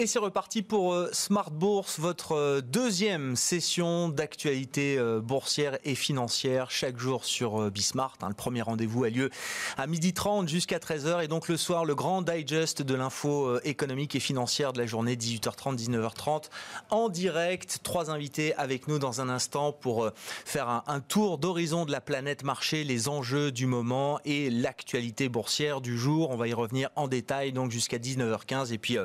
Et c'est reparti pour euh, Smart Bourse, votre euh, deuxième session d'actualité euh, boursière et financière chaque jour sur Bismart. Hein. Le premier rendez-vous a lieu à 12h30 jusqu'à 13h et donc le soir, le grand digest de l'info économique et financière de la journée 18h30, 19h30 en direct. Trois invités avec nous dans un instant pour faire un, tour d'horizon de la planète marché, les enjeux du moment et l'actualité boursière du jour. On va y revenir en détail donc jusqu'à 19h15 et puis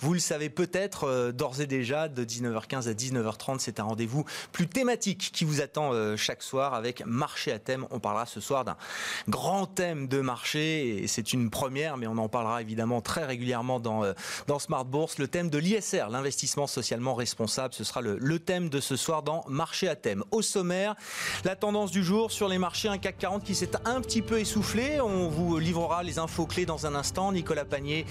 vous le savez savez peut-être euh, d'ores et déjà de 19h15 à 19h30, c'est un rendez-vous plus thématique qui vous attend euh, chaque soir avec marché à thème. On parlera ce soir d'un grand thème de marché et c'est une première, mais on en parlera évidemment très régulièrement dans, euh, dans Smart Bourse. Le thème de l'ISR, l'investissement socialement responsable, ce sera le, thème de ce soir dans marché à thème. Au sommaire, la tendance du jour sur les marchés, un CAC 40 qui s'est un petit peu essoufflé. On vous livrera les infos clés dans un instant. Nicolas Panier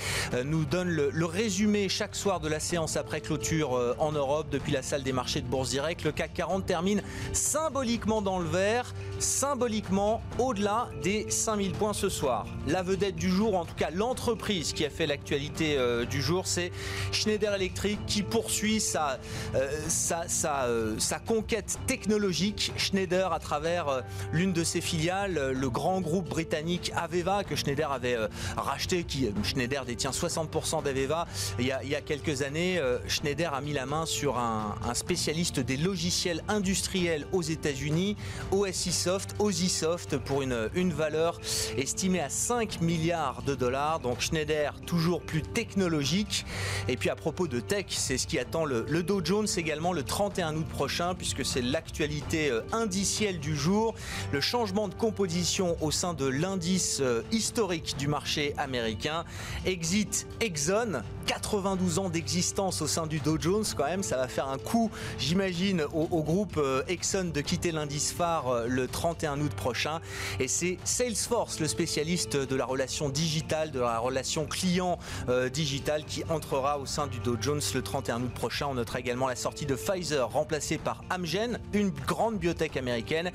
nous donne le, le résumé chaque soir de la séance après clôture euh, en Europe depuis la salle des marchés de Bourse Direct. Le CAC 40 termine symboliquement dans le vert, symboliquement au-delà des 5000 points ce soir. La vedette du jour, en tout cas l'entreprise qui a fait l'actualité euh, du jour, c'est Schneider Electric qui poursuit sa, euh, sa, sa, conquête technologique. Schneider à travers l'une de ses filiales, le grand groupe britannique Aveva que Schneider avait racheté, qui Schneider détient 60% d'Aveva il, y a quelques années, euh, Schneider a mis la main sur un, spécialiste des logiciels industriels aux États-Unis, OSIsoft, Osisoft, pour une, une valeur estimée à 5 milliards de dollars. Donc Schneider, toujours plus technologique. Et puis à propos de tech, c'est ce qui attend le, le Dow Jones également le 31 août prochain, puisque c'est l'actualité euh, indicielle du jour. Le changement de composition au sein de l'indice euh, historique du marché américain. Exit Exxon, 92 ans d'existence au sein du Dow Jones, quand même, ça va faire un coup, j'imagine, au, groupe euh, Exxon de quitter l'indice phare euh, le 31 août prochain. Et c'est Salesforce, le spécialiste de la relation digitale, de la relation client euh, digitale, qui entrera au sein du Dow Jones le 31 août prochain. On notera également la sortie de Pfizer, remplacée par Amgen, une grande biotech américaine.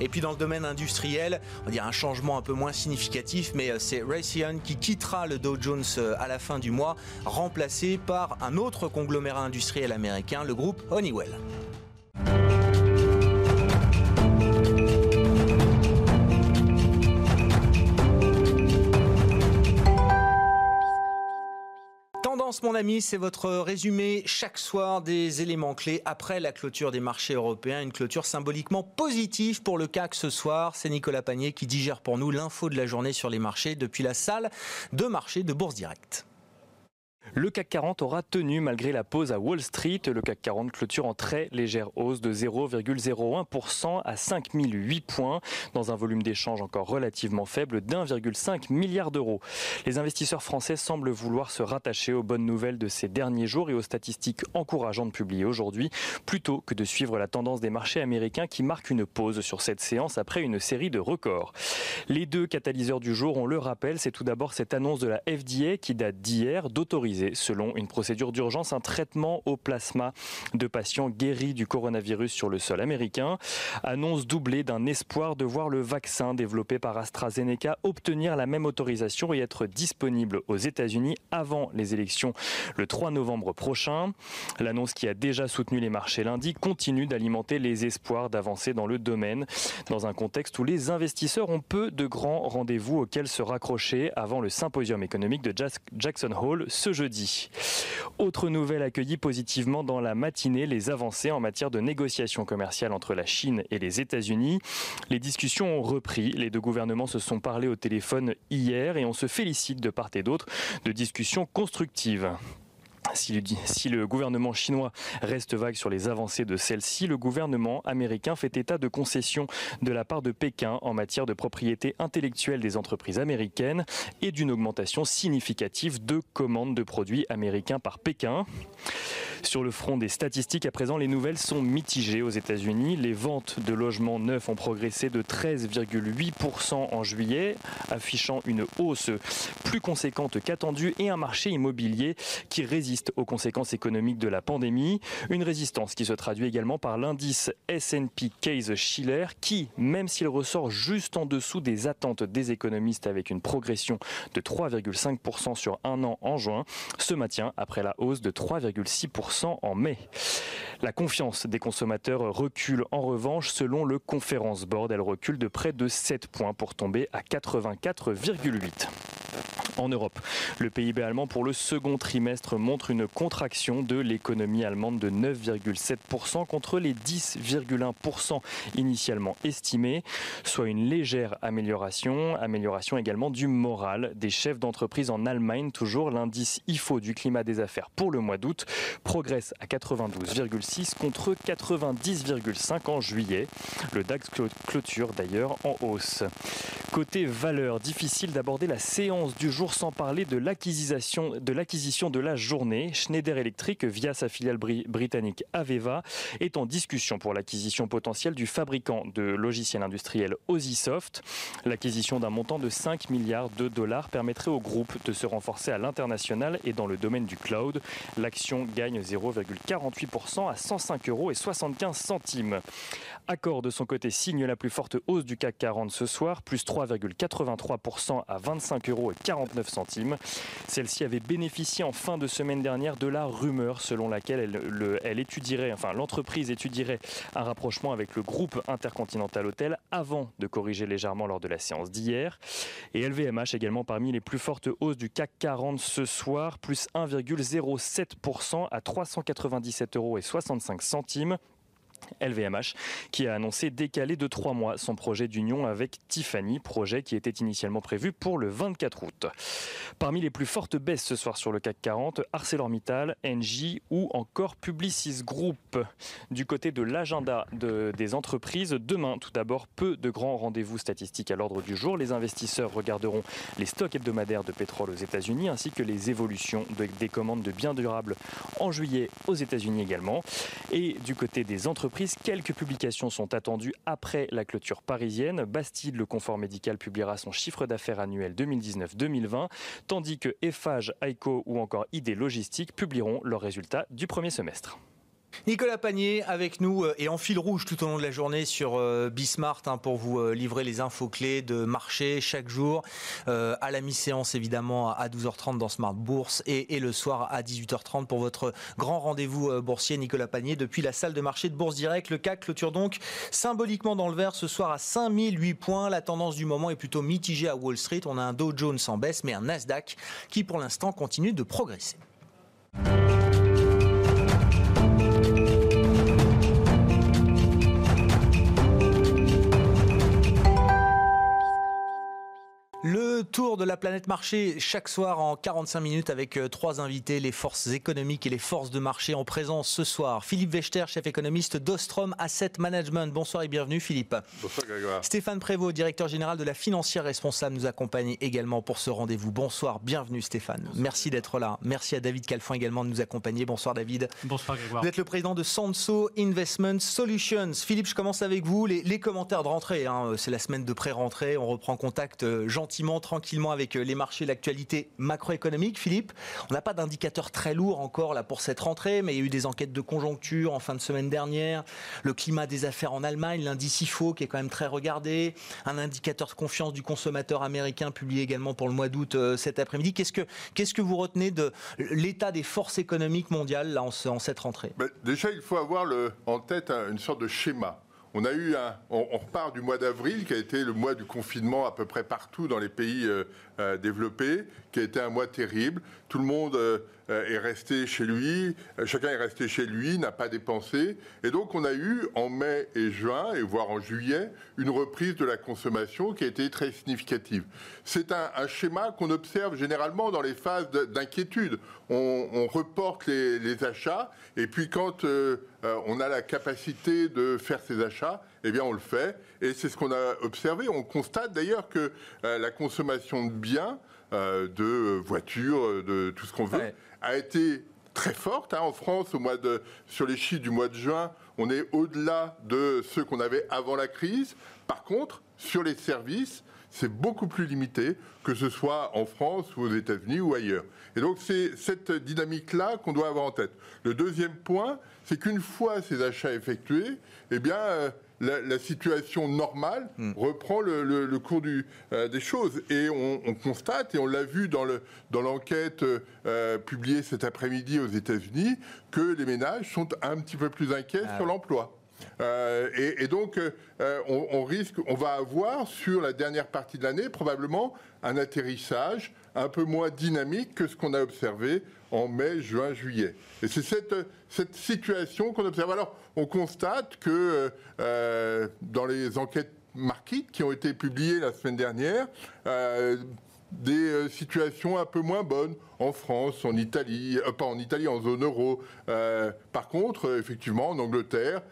Et puis dans le domaine industriel, on dire un changement un peu moins significatif, mais c'est Raytheon qui quittera le Dow Jones à la fin du mois, remplacé par un autre conglomérat industriel américain, le groupe Honeywell. Tendance, mon ami, c'est votre résumé chaque soir des éléments clés après la clôture des marchés européens. Une clôture symboliquement positive pour le CAC ce soir. C'est Nicolas Panier qui digère pour nous l'info de la journée sur les marchés depuis la salle de marché de Bourse Directe. Le CAC 40 aura tenu malgré la pause à Wall Street. Le CAC 40 clôture en très légère hausse de 0,01% à 5008 points dans un volume d'échange encore relativement faible d'1,5 milliard d'euros. Les investisseurs français semblent vouloir se rattacher aux bonnes nouvelles de ces derniers jours et aux statistiques encourageantes publiées aujourd'hui plutôt que de suivre la tendance des marchés américains qui marquent une pause sur cette séance après une série de records. Les deux catalyseurs du jour, on le rappelle, c'est tout d'abord cette annonce de la FDA qui date d'hier d'autoriser selon une procédure d'urgence, un traitement au plasma de patients guéris du coronavirus sur le sol américain. Annonce doublée d'un espoir de voir le vaccin développé par AstraZeneca obtenir la même autorisation et être disponible aux États-Unis avant les élections le 3 novembre prochain. L'annonce qui a déjà soutenu les marchés lundi continue d'alimenter les espoirs d'avancer dans le domaine dans un contexte où les investisseurs ont peu de grands rendez-vous auxquels se raccrocher avant le symposium économique de Jackson Hole ce jeudi. Autre nouvelle accueillie positivement dans la matinée, les avancées en matière de négociations commerciales entre la Chine et les États-Unis. Les discussions ont repris, les deux gouvernements se sont parlé au téléphone hier et on se félicite de part et d'autre de discussions constructives. Si le, gouvernement chinois reste vague sur les avancées de celle-ci, le gouvernement américain fait état de concessions de la part de Pékin en matière de propriété intellectuelle des entreprises américaines et d'une augmentation significative de commandes de produits américains par Pékin. Sur le front des statistiques, à présent, les nouvelles sont mitigées aux États-Unis. Les ventes de logements neufs ont progressé de 13,8% en juillet, affichant une hausse plus conséquente qu'attendue et un marché immobilier qui résiste aux conséquences économiques de la pandémie. Une résistance qui se traduit également par l'indice S&P Case Schiller qui, même s'il ressort juste en dessous des attentes des économistes avec une progression de 3,5% sur un an en juin, se maintient après la hausse de 3,6% en mai. La confiance des consommateurs recule en revanche selon le Conference Board. Elle recule de près de 7 points pour tomber à 84,8 en Europe. Le PIB allemand pour le second trimestre montre une contraction de l'économie allemande de 9,7% contre les 10,1% initialement estimés, soit une légère amélioration, amélioration également du moral des chefs d'entreprise en Allemagne. Toujours l'indice IFO du climat des affaires pour le mois d'août progresse à 92,6 contre 90,5 en juillet. Le DAX clôture d'ailleurs en hausse. Côté valeur, difficile d'aborder la séance du jour sans parler de l'acquisition de, de la journée. Schneider Electric, via sa filiale britannique Aveva, est en discussion pour l'acquisition potentielle du fabricant de logiciels industriels Osisoft. L'acquisition d'un montant de 5 milliards de dollars permettrait au groupe de se renforcer à l'international et dans le domaine du cloud. L'action gagne 0,48% à 105 euros et 75 centimes. Accor de son côté signe la plus forte hausse du CAC 40 ce soir, plus 3,83% à 25 euros 49 centimes. Celle-ci avait bénéficié en fin de semaine dernière de la rumeur selon laquelle elle, étudierait, enfin l'entreprise étudierait un rapprochement avec le groupe Intercontinental Hotel avant de corriger légèrement lors de la séance d'hier. Et LVMH également parmi les plus fortes hausses du CAC 40 ce soir, plus 1,07% à 397 euros et 65 centimes. LVMH, qui a annoncé décaler de trois mois son projet d'union avec Tiffany, projet qui était initialement prévu pour le 24 août. Parmi les plus fortes baisses ce soir sur le CAC 40, ArcelorMittal, Engie ou encore Publicis Group. Du côté de l'agenda de, des entreprises, demain tout d'abord, peu de grands rendez-vous statistiques à l'ordre du jour. Les investisseurs regarderont les stocks hebdomadaires de pétrole aux États-Unis ainsi que les évolutions des commandes de biens durables en juillet aux États-Unis également. Et du côté des entreprises, Quelques publications sont attendues après la clôture parisienne. Bastide, le confort médical, publiera son chiffre d'affaires annuel 2019-2020, tandis que Eiffage, Aiko ou encore ID Logistique publieront leurs résultats du premier semestre. Nicolas Panier avec nous euh, et en fil rouge tout au long de la journée sur euh, Bismart hein, pour vous euh, livrer les infos clés de marché chaque jour à la mi-séance évidemment à 12h30 dans Smart Bourse et, le soir à 18h30 pour votre grand rendez-vous boursier Nicolas Panier depuis la salle de marché de Bourse Direct. Le CAC clôture donc symboliquement dans le vert ce soir à 5008 points. La tendance du moment est plutôt mitigée à Wall Street. On a un Dow Jones en baisse mais un Nasdaq qui pour l'instant continue de progresser. Tour de la planète marché chaque soir en 45 minutes avec euh, trois invités, les forces économiques et les forces de marché en présence ce soir. Philippe Wechter, chef économiste d'Ostrom Asset Management. Bonsoir et bienvenue Philippe. Bonsoir Grégoire. Stéphane Prévost, directeur général de la financière responsable, nous accompagne également pour ce rendez-vous. Bonsoir, bienvenue Stéphane. Merci d'être là. Merci à David Calfon également de nous accompagner. Bonsoir David. Bonsoir Grégoire. Vous êtes le président de Sanso Investment Solutions. Philippe, je commence avec vous. Les, commentaires de rentrée, hein. c'est la semaine de pré-rentrée. On reprend contact euh, gentiment, tranquillement avec euh, les marchés, l'actualité macroéconomique. Philippe, on n'a pas d'indicateur très lourd encore là pour cette rentrée, mais il y a eu des enquêtes de conjoncture en fin de semaine dernière, le climat des affaires en Allemagne, l'indice IFO qui est quand même très regardé, un indicateur de confiance du consommateur américain publié également pour le mois d'août euh, cet après-midi. Qu'est-ce que, qu'est-ce que vous retenez de l'état des forces économiques mondiales là en, cette rentrée? Ben, Déjà, il faut avoir en tête une sorte de schéma. On a eu un, on, repart du mois d'avril qui a été le mois du confinement à peu près partout dans les pays euh, euh, développés, qui a été un mois terrible. Tout le monde euh, est resté chez lui, chacun est resté chez lui, n'a pas dépensé, et donc on a eu en mai et juin, et voire en juillet, une reprise de la consommation qui a été très significative. C'est un, schéma qu'on observe généralement dans les phases d'inquiétude. On, reporte les, achats, et puis quand on a la capacité de faire ces achats eh bien on le fait. Et c'est ce qu'on a observé. On constate d'ailleurs que euh, la consommation de biens, euh, de voitures, de tout ce qu'on veut, a été très forte. Hein. En France, au mois de, sur les chiffres du mois de juin, on est au-delà de ceux qu'on avait avant la crise. Par contre, sur les services, c'est beaucoup plus limité, que ce soit en France ou aux États-Unis ou ailleurs. Et donc c'est cette dynamique-là qu'on doit avoir en tête. Le deuxième point, c'est qu'une fois ces achats effectués, eh bien, euh, la, situation normale hmm. reprend le, cours du, euh, des choses. Et on, constate, et on l'a vu dans l'enquête dans euh, publiée cet après-midi aux États-Unis, que les ménages sont un petit peu plus inquiets ah sur l'emploi. Euh, et, donc, on, risque, on va avoir sur la dernière partie de l'année probablement un atterrissage un peu moins dynamique que ce qu'on a observé en mai, juin, juillet. Et c'est cette, cette situation qu'on observe. Alors, on constate que euh, dans les enquêtes market qui ont été publiées la semaine dernière, euh, des euh, situations un peu moins bonnes en France, en Italie, pas en Italie, en zone euro. par contre, effectivement, en Angleterre,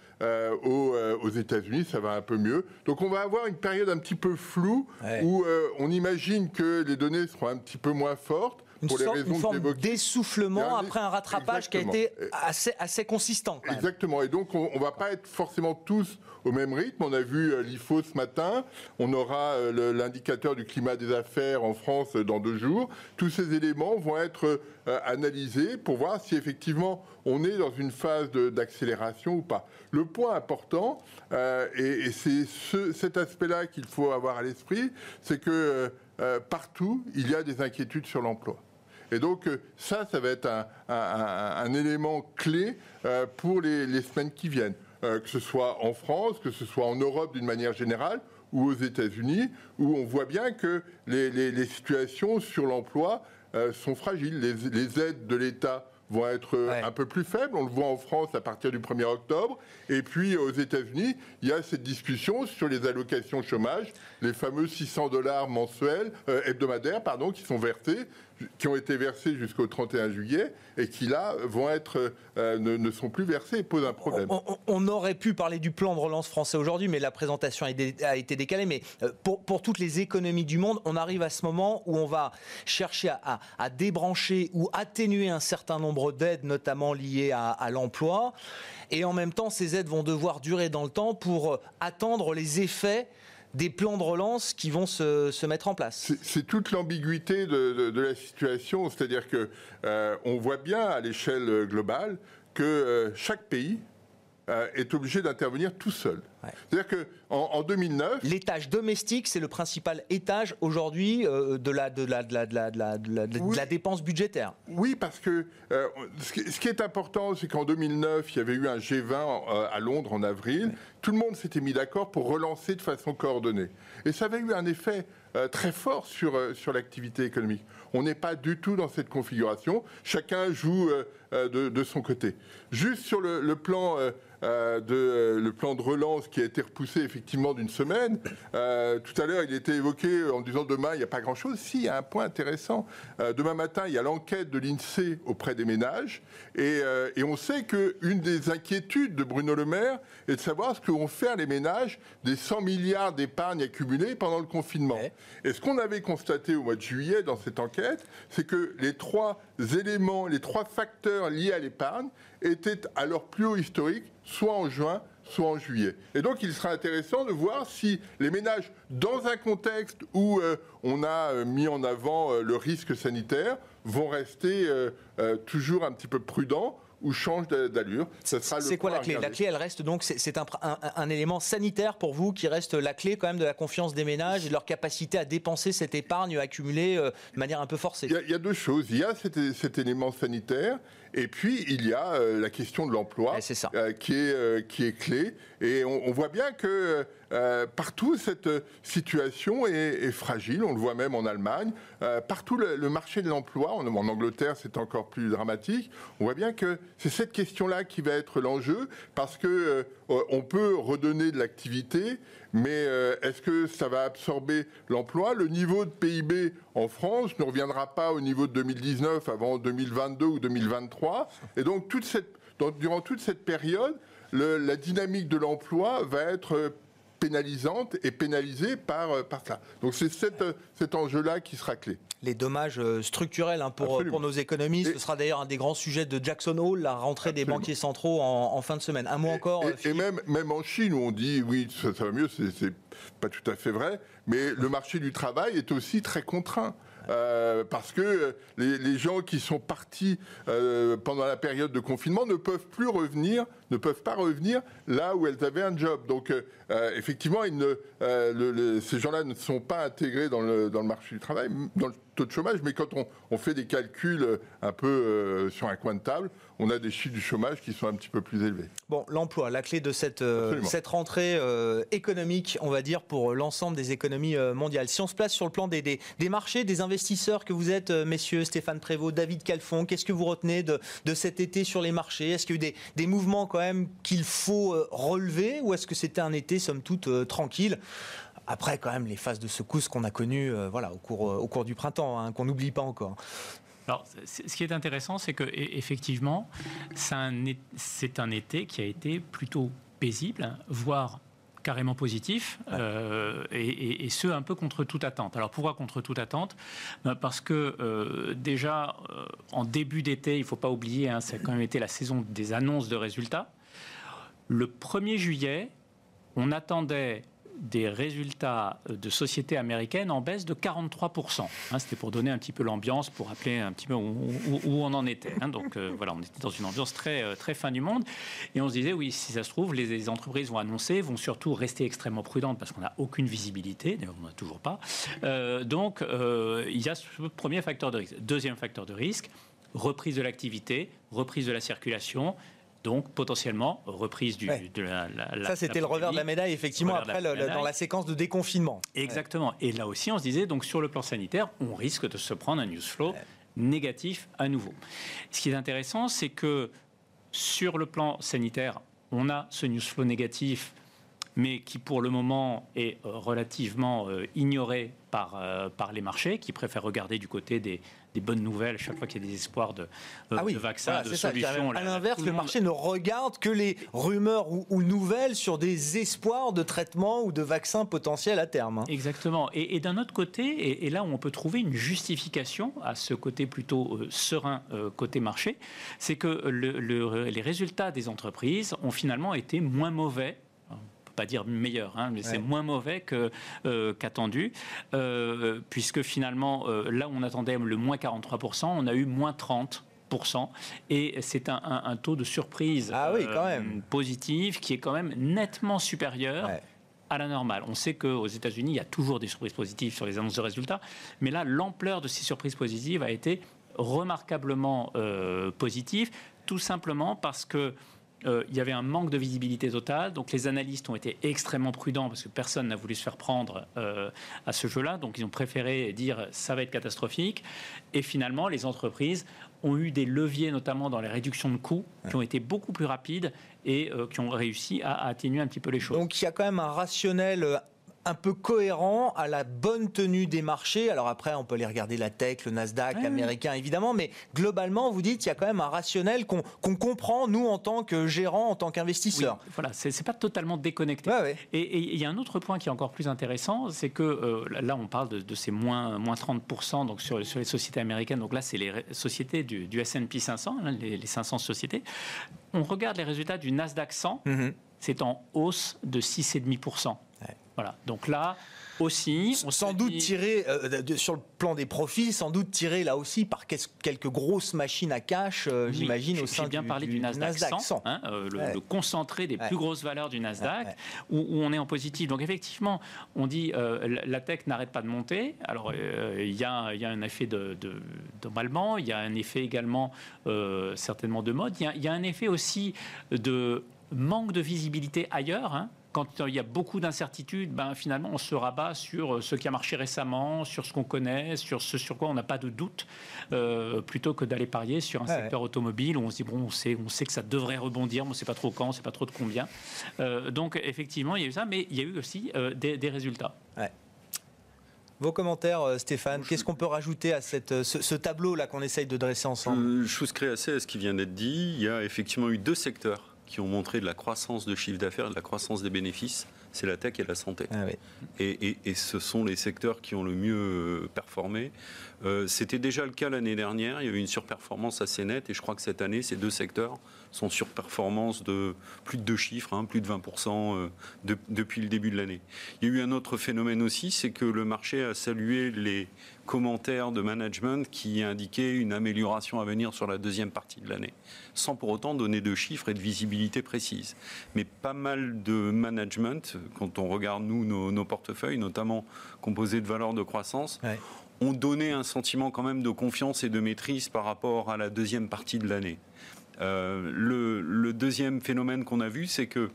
aux, aux États-Unis, ça va un peu mieux. Donc, on va avoir une période un petit peu floue où on imagine que les données seront un petit peu moins fortes une, forme d'essoufflement après un rattrapage qui a été assez, assez consistant. Exactement. Et donc, on ne va pas être forcément tous au même rythme. On a vu euh, l'IFO ce matin. On aura euh, l'indicateur du climat des affaires en France euh, dans deux jours. Tous ces éléments vont être analysés pour voir si effectivement on est dans une phase d'accélération ou pas. Le point important, et, c'est cet aspect-là qu'il faut avoir à l'esprit, c'est que partout, il y a des inquiétudes sur l'emploi. Et donc euh, ça, ça va être un, élément clé euh, pour les, semaines qui viennent, euh, que ce soit en France, que ce soit en Europe d'une manière générale ou aux États-Unis, où on voit bien que les, situations sur l'emploi sont fragiles. Les, aides de l'État vont être un peu plus faibles. On le voit en France à partir du 1er octobre. Et puis aux États-Unis, il y a cette discussion sur les allocations chômage, les fameux 600 dollars mensuels, hebdomadaires, pardon, qui sont versés qui ont été versés jusqu'au 31 juillet et qui là vont être euh, ne, sont plus versés et posent un problème. On, aurait pu parler du plan de relance français aujourd'hui, mais la présentation a été décalée. Mais euh, pour, toutes les économies du monde, on arrive à ce moment où on va chercher à, débrancher ou atténuer un certain nombre d'aides, notamment liées à, à l'emploi. Et en même temps, ces aides vont devoir durer dans le temps pour euh, attendre les effets des plans de relance qui vont se, mettre en place. C'est toute l'ambiguïté de, la situation, c'est-à-dire que euh, on voit bien à l'échelle globale que euh, chaque pays euh, est obligé d'intervenir tout seul. C'est-à-dire qu'en en, 2009... L'étage domestique, c'est le principal étage aujourd'hui de, la, de, la, de, la, de, la, de, la, dépense budgétaire. Oui, parce que euh, ce, qui, est important, c'est qu'en 2009, il y avait eu un G20 euh, à Londres en avril. Tout le monde s'était mis d'accord pour relancer de façon coordonnée. Et ça avait eu un effet très fort sur, sur l'activité économique. On n'est pas du tout dans cette configuration. Chacun joue de, son côté. Juste sur le, le plan euh, de, euh, le plan de relance qui a été repoussé effectivement d'une semaine. Euh, tout à l'heure, il était évoqué en disant demain, il n'y a pas grand-chose. Si, il y a un point intéressant. demain matin, il y a l'enquête de l'INSEE auprès des ménages. Et, et on sait qu'une des inquiétudes de Bruno Le Maire est de savoir ce que vont faire les ménages des 100 milliards d'épargne accumulés pendant le confinement. Et ce qu'on avait constaté au mois de juillet dans cette enquête, c'est que les trois éléments, les trois facteurs liés à l'épargne étaient à leur plus haut historique soit en juin, soit en juillet. Et donc il sera intéressant de voir si les ménages, dans un contexte où euh, on a euh, mis en avant euh, le risque sanitaire, vont rester toujours un petit peu prudents ou change d'allure. C'est quoi la clé? La clé, elle reste donc, c'est un, élément sanitaire pour vous qui reste la clé quand même de la confiance des ménages et de leur capacité à dépenser cette épargne accumulée de manière un peu forcée. Il y a, deux choses. Il y a cet élément sanitaire et puis, il y a euh, la question de l'emploi euh, qui, est, euh, qui est clé. Et on, voit bien que partout, cette situation est, fragile. On le voit même en Allemagne. partout, le, marché de l'emploi, en, Angleterre, c'est encore plus dramatique. On voit bien que c'est cette question-là qui va être l'enjeu parce que on peut redonner de l'activité, mais est-ce que ça va absorber l'emploi? Le niveau de PIB en France ne reviendra pas au niveau de 2019 avant 2022 ou 2023. Et donc, durant toute cette période, la dynamique de l'emploi va être pénalisante et pénalisée par, par ça. Donc c'est cet enjeu-là qui sera clé les dommages euh, structurels hein, pour, pour, nos économistes. Ce sera d'ailleurs un des grands sujets de Jackson Hole, la rentrée des banquiers centraux en, fin de semaine. Un mot encore. Et, euh, même, même en Chine, où on dit oui, ça, ça va mieux, c'est pas tout à fait vrai, mais le marché du travail est aussi très contraint. Euh, parce que les, gens qui sont partis euh, pendant la période de confinement ne peuvent plus revenir, ne peuvent pas revenir là où elles avaient un job. Donc euh, effectivement, ces gens-là ne sont pas intégrés dans le, dans le marché du travail, dans le taux de chômage, mais quand on, on fait des calculs un peu sur un coin de table, on a des chiffres du chômage qui sont un petit peu plus élevés. Bon, l'emploi, la clé de cette, cette rentrée économique, on va dire, pour l'ensemble des économies mondiales. Si on se place sur le plan des, des, des marchés, des investisseurs, que vous êtes, euh, messieurs Stéphane Prévost, David Calfon, qu'est-ce que vous retenez de, cet été sur les marchés? Est-ce qu'il y a eu des, mouvements qu'il faut euh, relever ou est-ce que c'était un été, somme toute, euh, tranquille? Après, quand même, les phases de secousse qu'on a connues voilà, au, cours, au cours du printemps, hein, qu'on n'oublie pas encore. Alors, ce qui est intéressant, c'est que e, effectivement, c'est un, été qui a été plutôt paisible, voire carrément positif, euh, et, ce, un peu contre toute attente. Alors pourquoi contre toute attente? Ben, Parce que euh, déjà, euh, en début d'été, il ne faut pas oublier, hein, ça a quand même été la saison des annonces de résultats. Le 1er juillet, on attendait des résultats de sociétés américaines en baisse de 43%. Hein, C'était pour donner un petit peu l'ambiance, pour rappeler un petit peu où, on en était. Hein. Donc euh, voilà, on était dans une ambiance très, euh, très fin du monde. Et on se disait, oui, si ça se trouve, les, entreprises vont annoncer, vont surtout rester extrêmement prudentes parce qu'on n'a aucune visibilité, d'ailleurs on n'a toujours pas. Euh, donc il y a ce premier facteur de risque. Deuxième facteur de risque, reprise de l'activité, reprise de la circulation donc potentiellement reprise du, de la, Ça, c'était le revers de la médaille, effectivement, après dans la séquence de déconfinement. Exactement. Et là aussi, on se disait, donc sur le plan sanitaire, on risque de se prendre un news flow négatif à nouveau. Ce qui est intéressant, c'est que sur le plan sanitaire, on a ce news flow négatif mais qui pour le moment est euh, relativement euh, ignoré par, euh, par les marchés, qui préfèrent regarder du côté des, des bonnes nouvelles chaque fois qu'il y a des espoirs de, ah de vaccins, de solutions. à l'inverse, le, marché ne regarde que les rumeurs ou, nouvelles sur des espoirs de traitement ou de vaccins potentiels à terme. Hein. Exactement. Et, d'un autre côté, et, là où on peut trouver une justification à ce côté plutôt serein côté marché, c'est que les résultats des entreprises ont finalement été moins mauvais pas dire meilleur, hein, mais c'est moins mauvais euh, qu'attendu, euh, puisque finalement, euh, là où on attendait le moins 43%, on a eu moins 30%. Et c'est un, taux de surprise ah oui, quand même. positif qui est quand même nettement supérieur à la normale. On sait qu'aux États-Unis, il y a toujours des surprises positives sur les annonces de résultats, mais là, l'ampleur de ces surprises positives a été remarquablement positive, tout simplement parce que euh, il y avait un manque de visibilité totale. Donc les analystes ont été extrêmement prudents parce que personne n'a voulu se faire prendre euh, à ce jeu-là. Donc ils ont préféré dire ça va être catastrophique. Et finalement, les entreprises ont eu des leviers, notamment dans les réductions de coûts, qui ont été beaucoup plus rapides et euh, qui ont réussi à, à, atténuer un petit peu les choses. Donc il y a quand même un rationnel un peu cohérent à la bonne tenue des marchés. Alors après, on peut les regarder la tech, le Nasdaq américain évidemment, mais globalement, vous dites, il y a quand même un rationnel qu'on comprend, nous, en tant que gérants, en tant qu'investisseurs. Oui, voilà, c'est pas totalement déconnecté. Et il y a un autre point qui est encore plus intéressant, c'est que euh, là, on parle de, ces moins, moins 30% donc sur, sur, les sociétés américaines. Donc là, c'est les sociétés du, S&P 500, hein, les, 500 sociétés. On regarde les résultats du Nasdaq 100, mm-hmm. c'est en hausse de 6,5%. Voilà. Donc là, aussi. Sans doute tiré, euh, sur le plan des profits, sans doute tiré là aussi par quelques grosses machines à cash, euh, j'imagine, au sein bien parlé du, Nasdaq, 100, hein, euh, le, concentré des plus grosses valeurs du Nasdaq, où, on est en positif. Donc effectivement, on dit la tech n'arrête pas de monter. Alors il y, a, un effet de, d'emballement, il y a un effet également certainement de mode, il y, a, un effet aussi de manque de visibilité ailleurs. Hein quand il y a beaucoup d'incertitudes, ben, finalement, on se rabat sur euh, ce qui a marché récemment, sur ce qu'on connaît, sur ce sur quoi on n'a pas de doute, euh, plutôt que d'aller parier sur un secteur automobile où on se dit, bon, on sait, on sait que ça devrait rebondir, mais on ne sait pas trop quand, on ne sait pas trop de combien. Euh, donc, effectivement, il y a eu ça, mais il y a eu aussi des, résultats. Vos commentaires, Stéphane, qu'est-ce qu'on peut rajouter à cette, ce, tableau-là qu'on essaye de dresser ensemble? Je souscris assez à ce qui vient d'être dit. Il y a effectivement eu deux secteurs qui ont montré de la croissance de chiffre d'affaires, de la croissance des bénéfices c'est la tech et la santé. Ah et, ce sont les secteurs qui ont le mieux euh, performé. Euh, c'était déjà le cas l'année dernière. Il y avait une surperformance assez nette. Et je crois que cette année, ces deux secteurs sont surperformance de plus de deux chiffres, hein, plus de 20% euh, depuis le début de l'année. Il y a eu un autre phénomène aussi, c'est que le marché a salué les commentaires de management qui indiquaient une amélioration à venir sur la deuxième partie de l'année, sans pour autant donner de chiffres et de visibilité précise. Mais pas mal de management, quand on regarde nous nos, portefeuilles, notamment composés de valeurs de croissance, ont donné un sentiment quand même de confiance et de maîtrise par rapport à la deuxième partie de l'année. Euh, le, deuxième phénomène qu'on a vu, c'est que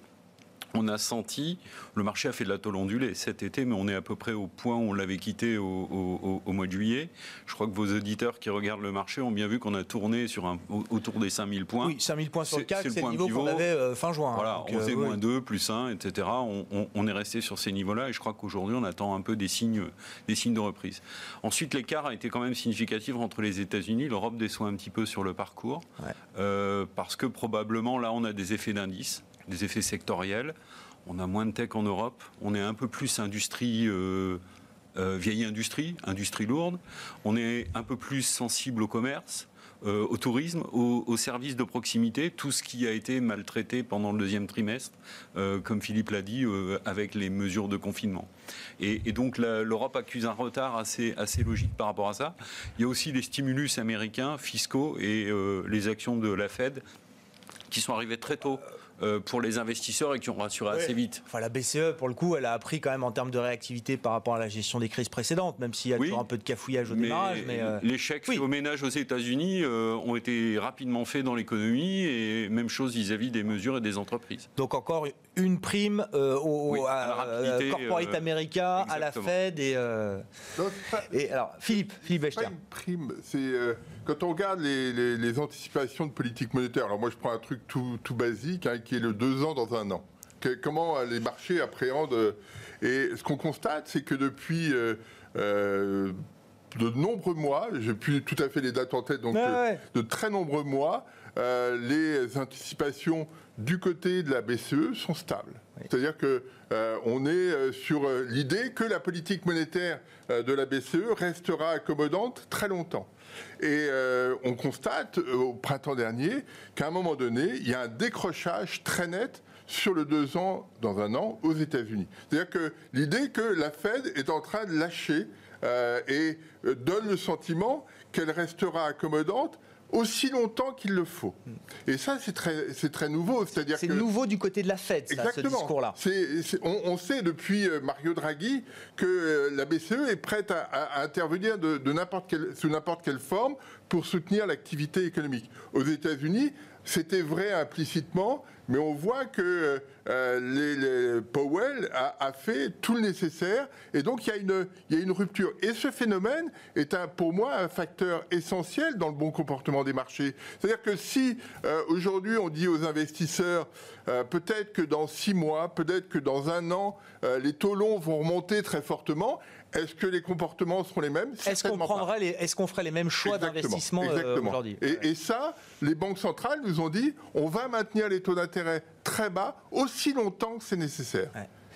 on a senti, le marché a fait de la tôle ondulée cet été, mais on est à peu près au point où on l'avait quitté au, mois de juillet. Je crois que vos auditeurs qui regardent le marché ont bien vu qu'on a tourné sur un, autour des 5000 points. Oui, 5000 points sur le CAC, c'est le, niveau qu'on avait euh, fin juin. Voilà, on faisait euh, moins 2, plus 1, etc. On, est resté sur ces niveaux-là et je crois qu'aujourd'hui, on attend un peu des signes, des signes de reprise. Ensuite, l'écart a été quand même significatif entre les États-Unis. L'Europe déçoit un petit peu sur le parcours euh, parce que probablement là, on a des effets d'indice des effets sectoriels. On a moins de tech en Europe. On est un peu plus industrie, euh, euh, vieille industrie, industrie lourde. On est un peu plus sensible au commerce. Euh, au tourisme, aux, services de proximité, tout ce qui a été maltraité pendant le deuxième trimestre, comme Philippe l'a dit, avec les mesures de confinement. Et, donc l'Europe accuse un retard assez, assez logique par rapport à ça. Il y a aussi les stimulus américains fiscaux et les actions de la Fed qui sont arrivées très tôt pour les investisseurs et qui ont rassuré assez vite. Enfin, la BCE, pour le coup, elle a appris quand même en termes de réactivité par rapport à la gestion des crises précédentes, même s'il y a toujours un peu de cafouillage au démarrage. Mais euh, Les chèques aux ménages aux États-Unis euh, ont été rapidement faits dans l'économie et même chose vis-à-vis des mesures et des entreprises. Donc encore une prime au, à, Corporate America, à la Fed et, et alors Philippe, Philippe Bechter. Pas une prime, c'est quand on regarde les, anticipations de politique monétaire, alors moi je prends un truc tout, basique, hein, qui est le deux ans dans un an. comment les marchés appréhendent. Euh, et ce qu'on constate, c'est que depuis euh, euh, de nombreux mois, j'ai plus tout à fait les dates en tête, donc de très nombreux mois, les anticipations du côté de la BCE sont stables. C'est-à-dire que on est sur l'idée que la politique monétaire de la BCE restera accommodante très longtemps. Et euh, on constate euh, au printemps dernier qu'à un moment donné, il y a un décrochage très net sur le deux ans dans un an aux États-Unis. C'est-à-dire que l'idée que la Fed est en train de lâcher euh, et donne le sentiment qu'elle restera accommodante aussi longtemps qu'il le faut. Et ça, c'est très, c'est très nouveau. C'est-à-dire c'est nouveau du côté de la Fed, ça, ce discours-là. on, sait depuis euh, Mario Draghi que euh, la BCE est prête à, intervenir de, n'importe quelle, sous n'importe quelle forme pour soutenir l'activité économique. Aux États-Unis, c'était vrai implicitement, mais on voit que euh, les, Powell a, fait tout le nécessaire, et donc il y, a une, rupture. Et ce phénomène est pour moi un facteur essentiel dans le bon comportement des marchés. C'est-à-dire que si euh, aujourd'hui on dit aux investisseurs, euh, peut-être que dans six mois, peut-être que dans un an, les taux longs vont remonter très fortement, est-ce que les comportements seront les mêmes? Est-ce qu'on est-ce qu'on ferait les mêmes choix d'investissement euh, aujourd'hui? Et, ça, les banques centrales nous ont dit, on va maintenir les taux d'intérêt très bas aussi longtemps que c'est nécessaire.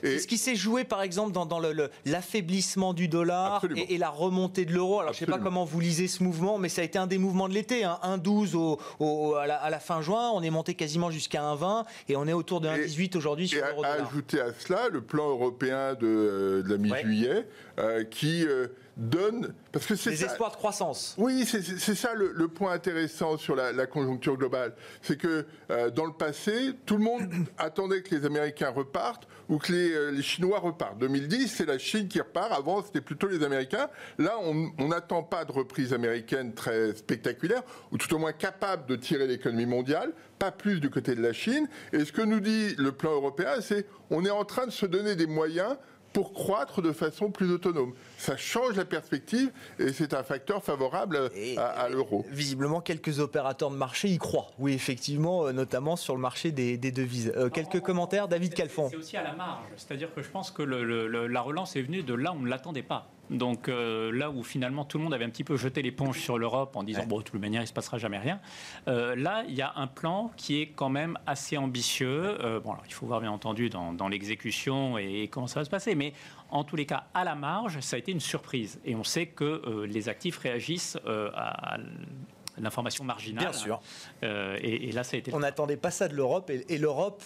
Ce qui s'est joué, par exemple, dans, l'affaiblissement du dollar et, la remontée de l'euro. Alors, je ne sais pas comment vous lisez ce mouvement, mais ça a été un des mouvements de l'été. Hein. 1,12 au, à, la, fin juin, on est monté quasiment jusqu'à 1,20 et on est autour de 1,18 aujourd'hui sur l'euro. Ajouter à cela le plan européen de, euh, la mi-juillet euh, qui euh, donne. Parce que c'est. Des espoirs de croissance. Oui, c'est ça le, point intéressant sur la, conjoncture globale. C'est que dans le passé, tout le monde attendait que les Américains repartent ou que les, les Chinois repartent. 2010, c'est la Chine qui repart. Avant, c'était plutôt les Américains. Là, on n'attend pas de reprise américaine très spectaculaire, ou tout au moins capable de tirer l'économie mondiale, pas plus du côté de la Chine. Et ce que nous dit le plan européen, c'est on est en train de se donner des moyens pour croître de façon plus autonome. Ça change la perspective et c'est un facteur favorable à, l'euro. Visiblement, quelques opérateurs de marché y croient. Oui, effectivement, euh, notamment sur le marché des, devises. Euh, quelques commentaires, David Calfon. C'est aussi à la marge. C'est-à-dire que je pense que la relance est venue de là où on ne l'attendait pas. Donc là où finalement tout le monde avait un petit peu jeté l'éponge sur l'Europe en disant bon de toute manière il se passera jamais rien. là il y a un plan qui est quand même assez ambitieux. bon alors, il faut voir bien entendu dans, dans l'exécution et, et comment ça va se passer, mais en tous les cas, à la marge, ça a été une surprise. Et on sait que euh, les actifs réagissent euh, à l'information marginale. Bien sûr. Euh, et, là, ça a été. On n'attendait pas ça de l'Europe. Et, l'Europe,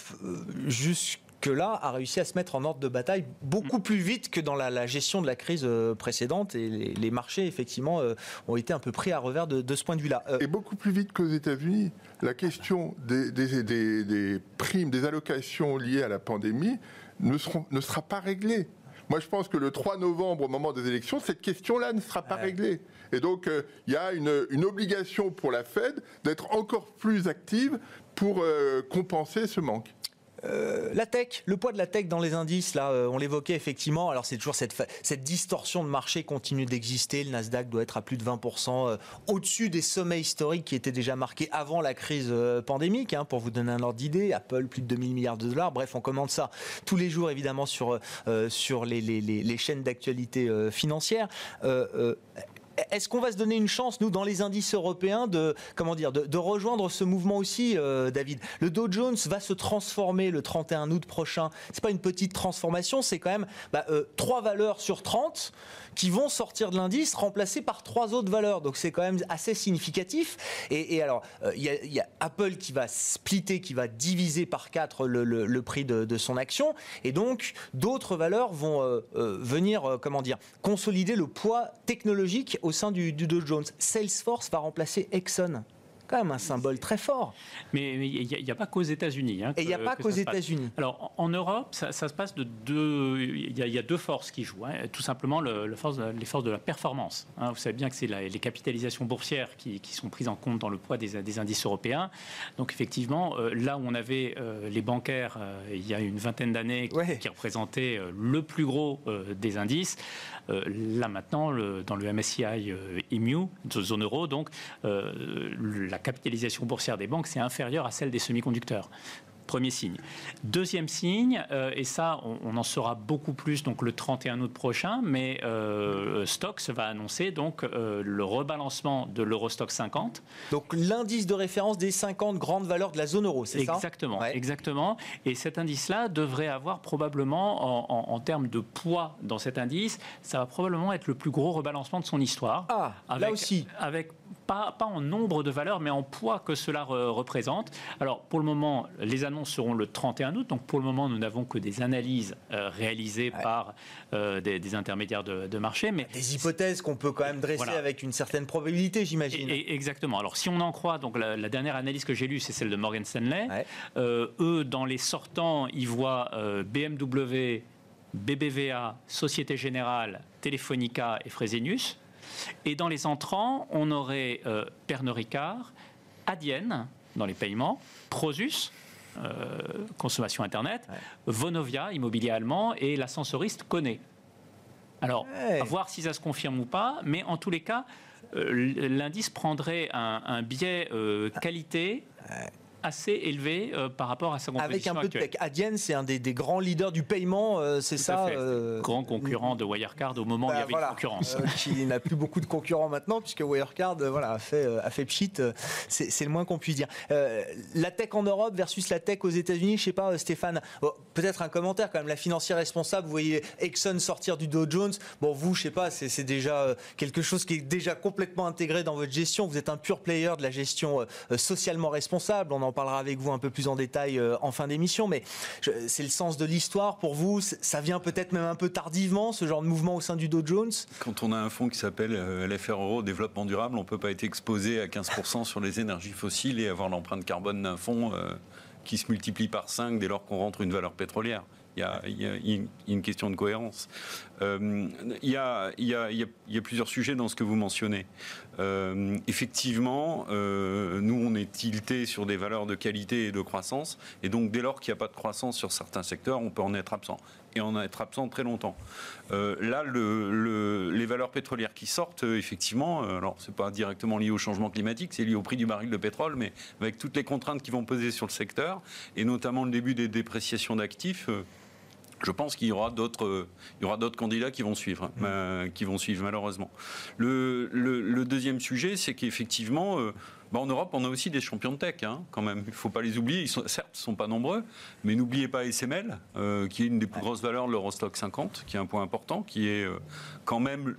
jusque-là, a réussi à se mettre en ordre de bataille beaucoup plus vite que dans la, gestion de la crise précédente. Et les, marchés, effectivement, ont été un peu pris à revers de, ce point de vue-là. Et beaucoup plus vite qu'aux États-Unis. La question des, des, primes, des allocations liées à la pandémie ne, seront, ne sera pas réglée. Moi, je pense que le 3 novembre, au moment des élections, cette question-là ne sera pas réglée. Et donc, euh, il y a une, obligation pour la Fed d'être encore plus active pour euh, compenser ce manque. Euh, la tech, le poids de la tech dans les indices, là, euh, on l'évoquait effectivement. Alors c'est toujours cette, cette distorsion de marché continue d'exister. Le Nasdaq doit être à plus de 20% euh, au-dessus des sommets historiques qui étaient déjà marqués avant la crise pandémique. Hein, pour vous donner un ordre d'idée, Apple plus de 2000 milliards de dollars. Bref, on commande ça tous les jours évidemment sur sur les, les, les chaînes d'actualité financière est-ce qu'on va se donner une chance, nous, dans les indices européens, de, comment dire, de, rejoindre ce mouvement aussi, euh, David? Le Dow Jones va se transformer le 31 août prochain. C'est pas une petite transformation, c'est quand même bah, euh, trois valeurs sur 30 qui vont sortir de l'indice remplacées par trois autres valeurs. Donc c'est quand même assez significatif. Et, alors, euh, il y, a Apple qui va splitter, qui va diviser par quatre le, prix de, son action. Et donc, d'autres valeurs vont venir, comment dire, consolider le poids technologique au sein du, du Dow Jones. Salesforce va remplacer Exxon quand même un symbole très fort. Mais il n'y a, pas qu'aux États-Unis. Hein, et il n'y a pas qu'aux États-Unis. Alors en Europe, ça, se passe de deux. Il y, a deux forces qui jouent. Hein. Tout simplement le, force, les forces de la performance. Hein. Vous savez bien que c'est les capitalisations boursières qui, sont prises en compte dans le poids des, des indices européens. Donc effectivement, euh, là où on avait euh, les bancaires euh, il y a une vingtaine d'années qui, représentaient le plus gros des indices, là maintenant, dans le MSCI EMU, zone euro, donc la capitalisation boursière des banques, c'est inférieur à celle des semi-conducteurs. Premier signe. Deuxième signe, euh, et ça, on, en saura beaucoup plus donc le 31 août prochain, mais euh, Stox va annoncer donc euh, le rebalancement de l'Eurostock 50. Donc l'indice de référence des 50 grandes valeurs de la zone euro, c'est ça? Exactement, exactement. Et cet indice-là devrait avoir probablement, en, termes de poids dans cet indice, ça va probablement être le plus gros rebalancement de son histoire. Ah, là aussi. Avec pas, pas, en nombre de valeurs, mais en poids que cela représente. Alors, pour le moment, les annonces seront le 31 août. Donc, pour le moment, nous n'avons que des analyses euh, réalisées par euh, des, intermédiaires de, marché. Mais des hypothèses qu'on peut quand même dresser avec une certaine probabilité, j'imagine. Exactement. Alors, si on en croit, donc la, dernière analyse que j'ai lue, c'est celle de Morgan Stanley. Euh, eux, dans les sortants, ils voient BMW, BBVA, Société Générale, Telefonica et Fresenius. Et dans les entrants, on aurait euh, Pernod Ricard, Adyen dans les paiements, Prosus, euh, consommation Internet, Vonovia, immobilier allemand, et l'ascensoriste Kone. Alors, à voir si ça se confirme ou pas, mais en tous les cas, euh, l'indice prendrait un, biais qualité assez élevé euh, par rapport à sa compétition Avec un peu de tech. Adyen, c'est un des, grands leaders du paiement, euh, c'est ça euh, Grand concurrent de Wirecard au moment où il y bah, avait une concurrence. qui n'a plus beaucoup de concurrents maintenant, puisque Wirecard voilà, a fait, a fait pchit, c'est le moins qu'on puisse dire. la tech en Europe versus la tech aux États-Unis, je sais pas, Stéphane, peut-être un commentaire quand même. La financière responsable, vous voyez Exxon sortir du Dow Jones. Bon, vous, je sais pas, c'est déjà quelque chose qui est déjà complètement intégré dans votre gestion. Vous êtes un pur player de la gestion socialement responsable. On en parlera avec vous un peu plus en détail euh, en fin d'émission, mais c'est le sens de l'histoire pour vous. Ça vient peut-être même un peu tardivement, ce genre de mouvement au sein du Dow Jones? Quand on a un fonds qui s'appelle euh, LFRO, Développement Durable, on ne peut pas être exposé à 15% sur les énergies fossiles et avoir l'empreinte carbone d'un fonds euh, qui se multiplie par 5 dès lors qu'on rentre une valeur pétrolière. Il y, a, une question de cohérence. il, y a, plusieurs sujets dans ce que vous mentionnez. Euh, effectivement, euh, nous, on est tilté sur des valeurs de qualité et de croissance. Et donc, dès lors qu'il n'y a pas de croissance sur certains secteurs, on peut en être absent. Et en être absent très longtemps. Euh, là, les valeurs pétrolières qui sortent, effectivement, alors c'est pas directement lié au changement climatique, c'est lié au prix du baril de pétrole, mais avec toutes les contraintes qui vont peser sur le secteur, et notamment le début des dépréciations d'actifs je pense qu'il y aura d'autres, il y aura d'autres candidats qui vont suivre, mmh. euh, qui vont suivre malheureusement. Le, le, deuxième sujet, c'est qu'effectivement, euh, bah, en Europe, on a aussi des champions de tech, hein, quand même. Il ne faut pas les oublier. Ils sont, certes, ils ne sont pas nombreux, mais n'oubliez pas SML, euh, qui est une des plus grosses valeurs de l'Eurostock 50, qui est un point important, qui est quand même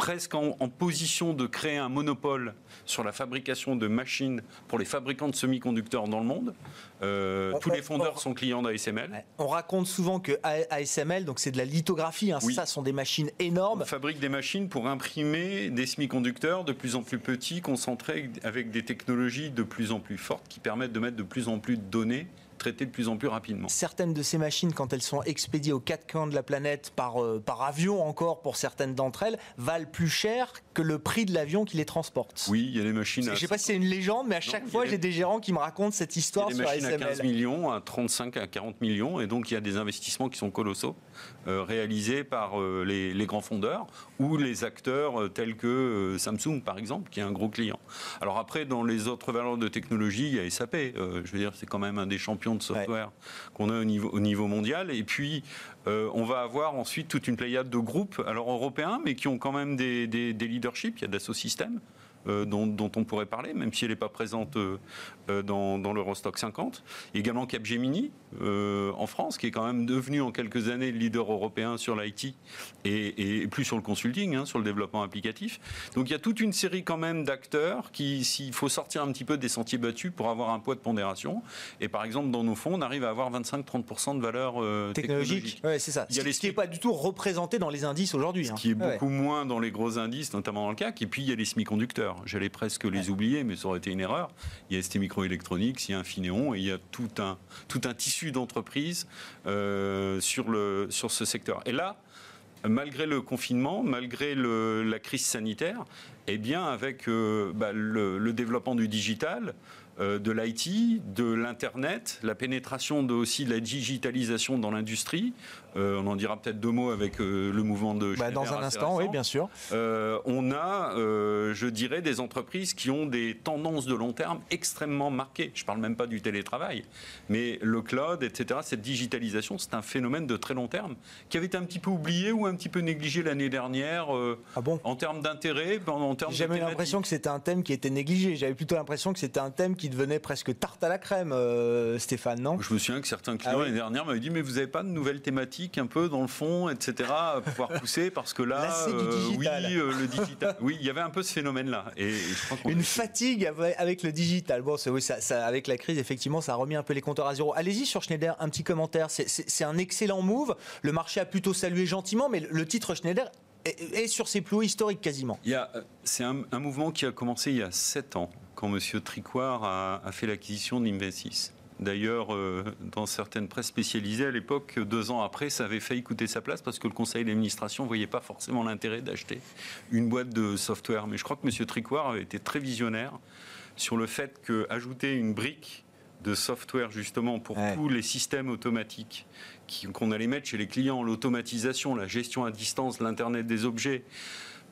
presque en, position de créer un monopole sur la fabrication de machines pour les fabricants de semi-conducteurs dans le monde. Euh, tous les fondeurs sont clients d'ASML. On raconte souvent que ASML, donc c'est de la lithographie, hein, ça sont des machines énormes. On fabrique des machines pour imprimer des semi-conducteurs de plus en plus petits, concentrés avec des technologies de plus en plus fortes qui permettent de mettre de plus en plus de données traiter de plus en plus rapidement. Certaines de ces machines, quand elles sont expédiées aux quatre coins de la planète par, euh, par avion encore pour certaines d'entre elles, valent plus cher que le prix de l'avion qui les transporte. Oui, il y a des machines. Je ne sais pas si c'est une légende, mais à chaque fois, j'ai des gérants qui me racontent cette histoire il y a des machines à 15 millions, à 35, à 40 millions, et donc il y a des investissements qui sont colossaux, réalisés par euh, les, les, grands fondeurs ou les acteurs tels que Samsung, par exemple, qui est un gros client. Alors après, dans les autres valeurs de technologie, il y a SAP. je veux dire, c'est quand même un des champions de software qu'on a au niveau, au niveau mondial. Et puis, euh, on va avoir ensuite toute une pléiade de groupes, alors européens, mais qui ont quand même des, des, des leaderships. Il y a Dassault Systèmes, euh, dont, on pourrait parler, même si elle n'est pas présente euh, euh, dans, dans l'Eurostock 50. également Capgemini en France, qui est quand même devenu en quelques années le leader européen sur l'IT et, plus sur le consulting, hein, sur le développement applicatif. Donc il y a toute une série quand même d'acteurs qui, s'il faut sortir un petit peu des sentiers battus pour avoir un poids de pondération. Et par exemple, dans nos fonds, on arrive à avoir 25-30% de valeur technologique. Ouais, c'est ça. Il y a ce qui n'est pas du tout représenté dans les indices aujourd'hui. Ce hein. qui est beaucoup moins dans les gros indices, notamment dans le CAC. Et puis il y a les semi-conducteurs. J'allais presque les oublier, mais ça aurait été une erreur. Il y a ST Microelectronics, il y a Infineon, et il y a tout un, tout un tissu d'entreprises euh, sur, le, sur ce secteur. Et là, malgré le confinement, malgré la crise sanitaire, eh bien, avec euh, bah, le, développement du digital, euh, de l'IT, de l'Internet, la pénétration de, aussi de la digitalisation dans l'industrie. Euh, on en dira peut-être deux mots avec euh, le mouvement de bah, Dans un instant, oui, bien sûr. on a, je dirais, des entreprises qui ont des tendances de long terme extrêmement marquées. Je ne parle même pas du télétravail, mais le cloud, etc., cette digitalisation, c'est un phénomène de très long terme qui avait été un petit peu oublié ou un petit peu négligé l'année dernière ah bon? en termes d'intérêt, en termes J'avais l'impression que c'était un thème qui était négligé. J'avais plutôt l'impression que c'était un thème qui devenait presque tarte à la crème, euh, Stéphane, non? Je me souviens que certains clients ah l'année dernière m'avaient dit mais vous n'avez pas de nouvelles thématiques? Un peu dans le fond, etc. à pouvoir pousser parce que là, euh, oui, euh, le digital, oui, il y avait un peu ce phénomène-là. Et, une fatigue avec le digital. Bon, oui, ça, avec la crise, effectivement, ça a remis un peu les compteurs à zéro. Allez-y sur Schneider, un petit commentaire. C'est un excellent move. Le marché a plutôt salué gentiment, mais le titre Schneider est, sur ses plus historiques quasiment. C'est un, un, mouvement qui a commencé il y a 7 ans quand M. Tricoire a, fait l'acquisition d'Investis. D'ailleurs, euh, dans certaines presses spécialisées à l'époque, deux ans après, ça avait failli coûter sa place parce que le conseil d'administration ne voyait pas forcément l'intérêt d'acheter une boîte de software. Mais je crois que M. Tricoire avait été très visionnaire sur le fait qu'ajouter une brique de software justement pour tous les systèmes automatiques qu'on allait mettre chez les clients, l'automatisation, la gestion à distance, l'Internet des objets,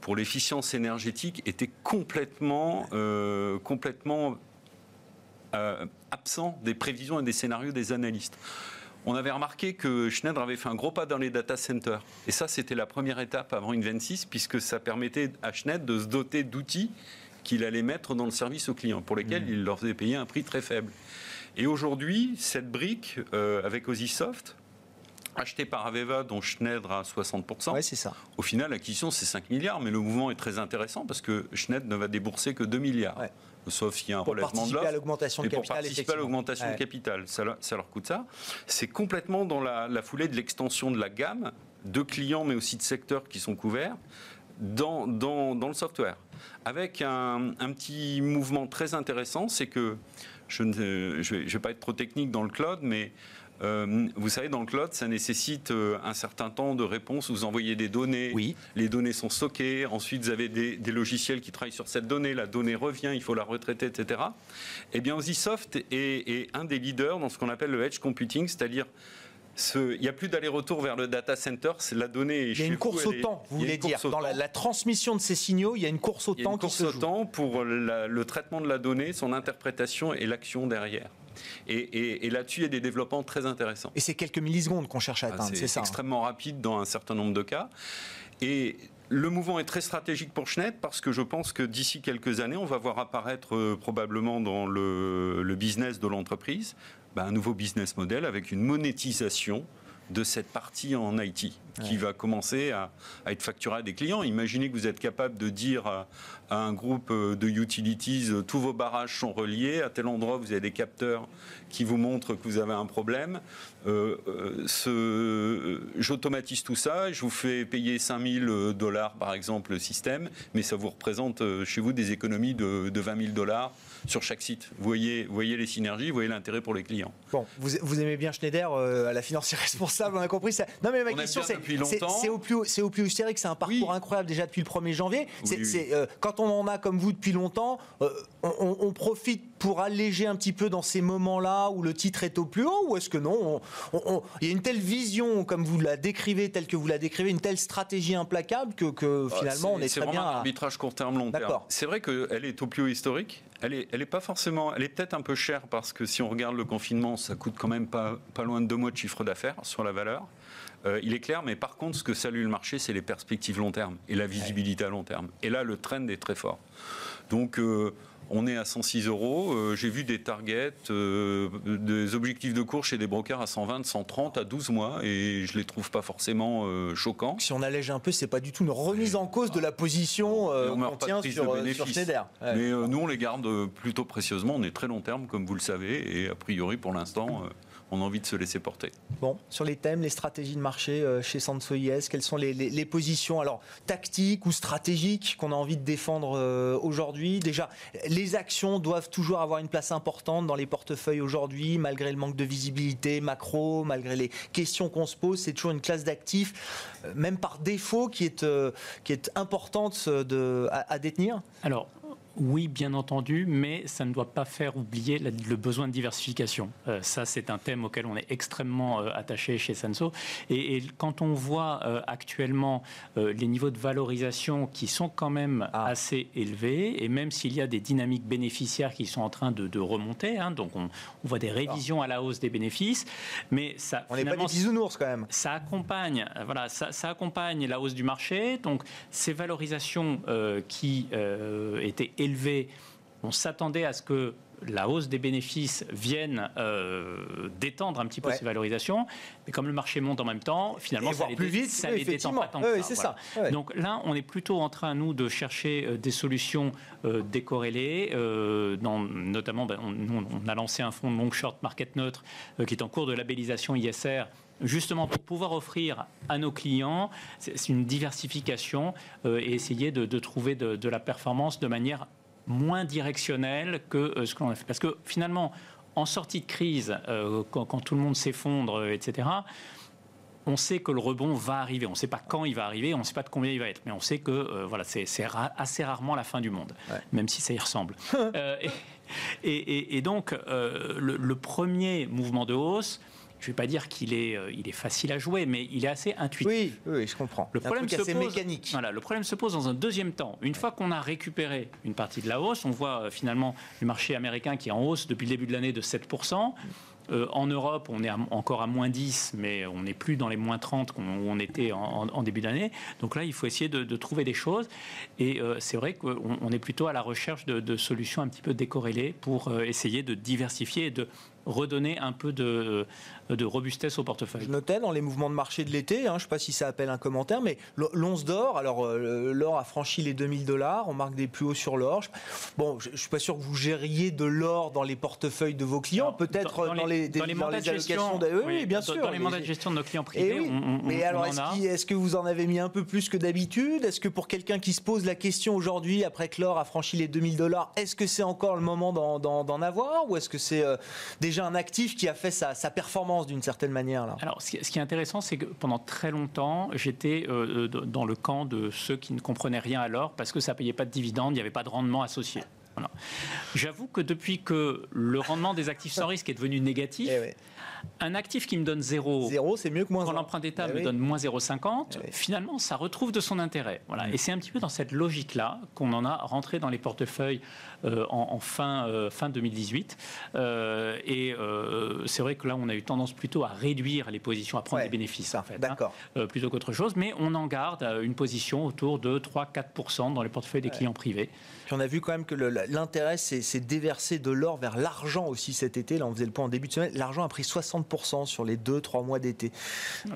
pour l'efficience énergétique était complètement, euh, complètement euh, absent des prévisions et des scénarios des analystes. On avait remarqué que Schneider avait fait un gros pas dans les data centers. Et ça, c'était la première étape avant une 26, puisque ça permettait à Schneider de se doter d'outils qu'il allait mettre dans le service aux clients, pour lesquels mmh. il leur faisait payer un prix très faible. Et aujourd'hui, cette brique, euh, avec Osisoft, acheté par Aveva, dont Schneider a 60%. Ouais, c'est ça. Au final, l'acquisition, c'est 5 milliards, mais le mouvement est très intéressant parce que Schneider ne va débourser que 2 milliards. Sauf s'il y a un relèvement de l'offre. à l'augmentation de capital. Pour participer à l'augmentation de capital. Ça, leur coûte ça. C'est complètement dans la, foulée de l'extension de la gamme de clients, mais aussi de secteurs qui sont couverts dans, dans, dans le software. Avec un, un, petit mouvement très intéressant, c'est que je ne je vais, je vais, pas être trop technique dans le cloud, mais euh, vous savez, dans le cloud, ça nécessite euh, un certain temps de réponse. Vous envoyez des données, oui. les données sont stockées, ensuite vous avez des, logiciels qui travaillent sur cette donnée, la donnée revient, il faut la retraiter, etc. Eh bien, Osisoft est, est un des leaders dans ce qu'on appelle le edge computing, c'est-à-dire il n'y a plus d'aller-retour vers le data center, c'est la donnée. Il y a une course au temps, vous voulez dire. Dans la, transmission de ces signaux, il y a une course au temps qui se joue. Il y a une course au temps pour le traitement de la donnée, son interprétation et l'action derrière. Et, là-dessus, il y a des développements très intéressants. Et c'est quelques millisecondes qu'on cherche à ah, atteindre, c'est ça hein. extrêmement rapide dans un certain nombre de cas. Et le mouvement est très stratégique pour Schneider parce que je pense que d'ici quelques années, on va voir apparaître euh, probablement dans le, business de l'entreprise bah, un nouveau business model avec une monétisation de cette partie en IT qui va commencer à, être facturée à des clients. Imaginez que vous êtes capable de dire à, un groupe euh, de utilities euh, tous vos barrages sont reliés, à tel endroit vous avez des capteurs qui vous montrent que vous avez un problème. Euh, j'automatise tout ça, je vous fais payer 5000 dollars par exemple le système, mais ça vous représente chez vous des économies de, de 20 000 dollars sur chaque site. Vous voyez, vous voyez les synergies, vous voyez l'intérêt pour les clients. Bon, vous, vous aimez bien Schneider, à la financière responsable, on a compris ça. Non mais ma question c'est c'est au plus c'est au plus hystérique, c'est un parcours incroyable déjà depuis le 1er janvier. C'est euh, quand on en a comme vous depuis longtemps, euh, on, profite pour alléger un petit peu dans ces moments-là où le titre est au plus haut ou est-ce que non Il y a une telle vision comme vous la décrivez, telle que vous la décrivez, une telle stratégie implacable que, ah, finalement on est, très bien. C'est vraiment un arbitrage court terme long terme. C'est vrai qu'elle est au plus haut historique. Elle est, elle est pas forcément, elle est peut-être un peu chère parce que si on regarde le confinement, ça coûte quand même pas, pas loin de deux mois de chiffre d'affaires sur la valeur. Euh, il est clair, mais par contre, ce que salue le marché, c'est les perspectives long terme et la visibilité à long terme. Et là, le trend est très fort. Donc, euh, on est à 106 euros. Euh, j'ai vu des targets, des objectifs de cours chez des brokers à 120, 130 à 12 mois, et je les trouve pas forcément choquants. Si on allège un peu, c'est pas du tout une remise en cause de la position qu'on tient sur, sur Mais nous, on les garde plutôt précieusement. On est très long terme, comme vous le savez, et a priori, pour l'instant on a envie de se laisser porter. Bon, sur les thèmes, les stratégies de marché euh, chez Sanso IS, quelles sont les, positions alors tactiques ou stratégiques qu'on a envie de défendre euh, aujourd'hui? Déjà, les actions doivent toujours avoir une place importante dans les portefeuilles aujourd'hui, malgré le manque de visibilité macro, malgré les questions qu'on se pose, c'est toujours une classe d'actifs, euh, même par défaut, qui est, qui est importante de, à, à détenir? Alors, oui, bien entendu, mais ça ne doit pas faire oublier le besoin de diversification. Euh, ça, c'est un thème auquel on est extrêmement euh, attaché chez Sanso. Et, quand on voit euh, actuellement les niveaux de valorisation qui sont quand même ah. assez élevés, et même s'il y a des dynamiques bénéficiaires qui sont en train de, remonter, hein, donc on, voit des révisions à la hausse des bénéfices, mais ça, on n'est pas des bisounours quand même. Ça accompagne, voilà, ça, ça, accompagne la hausse du marché. Donc ces valorisations qui étaient élevées on s'attendait à ce que la hausse des bénéfices vienne euh, détendre un petit peu ces valorisations, mais comme le marché monte en même temps, finalement, ça, les, plus vite, ça les détend pas tant que ça. Donc là, on est plutôt en train, nous, de chercher euh, des solutions euh, décorrélées. notamment, ben, on, a lancé un fonds long short market neutre qui est en cours de labellisation ISR justement pour pouvoir offrir à nos clients, c'est une diversification et essayer de, trouver de, de, la performance de manière moins directionnel que euh, ce que l'on a fait. Parce que finalement, en sortie de crise, euh, quand, tout le monde s'effondre, euh, etc., on sait que le rebond va arriver. On ne sait pas quand il va arriver, on ne sait pas de combien il va être, mais on sait que voilà, c'est assez rarement la fin du monde, même si ça y ressemble. et, donc, le, premier mouvement de hausse, je ne vais pas dire qu'il est, euh, il est facile à jouer, mais il est assez intuitif. Oui, oui je comprends. Le problème, se pose, mécanique. Voilà, le problème se pose dans un deuxième temps. Une fois qu'on a récupéré une partie de la hausse, on voit euh, finalement le marché américain qui est en hausse depuis le début de l'année de 7%. Euh, en Europe, on est encore à moins 10, mais on n'est plus dans les moins 30 où on était en, début d'année. Donc là, il faut essayer de, trouver des choses. Et c'est vrai qu'on est plutôt à la recherche de, de, solutions un petit peu décorrélées pour essayer de diversifier et de redonner un peu de, de robustesse au portefeuille. Je notais dans les mouvements de marché de l'été, hein, je ne sais pas si ça appelle un commentaire, mais l'once d'or, alors euh, l'or a franchi les 2000 dollars, on marque des plus hauts sur l'or. Bon, je ne suis pas sûr que vous gériez de l'or dans les portefeuilles de vos clients, peut-être dans, les, dans les mandats de gestion, oui, bien sûr. Dans les mandats de gestion de nos clients privés, eh Mais alors, est-ce que vous en avez mis un peu plus que d'habitude? Est-ce que pour quelqu'un qui se pose la question aujourd'hui, après que l'or a franchi les 2000 dollars, est-ce que c'est encore le moment d'en avoir Ou est-ce que c'est euh, déjà un actif qui a fait sa, performance d'une certaine manière là. Alors, ce qui, est intéressant, c'est que pendant très longtemps, j'étais euh, dans le camp de ceux qui ne comprenaient rien à l'or parce que ça payait pas de dividendes, il n'y avait pas de rendement associé. J'avoue que depuis que le rendement des actifs sans risque est devenu négatif, Eh. Un actif qui me donne zéro, Zéro, c'est mieux que moins quand un. l'emprunt d'État Eh me oui. donne moins 0,50, Eh oui. finalement, ça retrouve de son intérêt. Voilà. Mm. Et c'est un petit peu dans cette logique-là qu'on en a rentré dans les portefeuilles euh, en, en fin, euh, fin 2018. Euh, et c'est vrai que là, on a eu tendance plutôt à réduire les positions, à prendre Ouais, des bénéfices, ça, en fait, hein, d'accord. plutôt qu'autre chose. Mais on en garde une position autour de 3-4% dans les portefeuilles des clients privés. Puis on a vu quand même que l'intérêt, c'est déverser de l'or vers l'argent aussi cet été. Là, on faisait le point en début de semaine. L'argent a pris 60% sur les 2-3 mois d'été.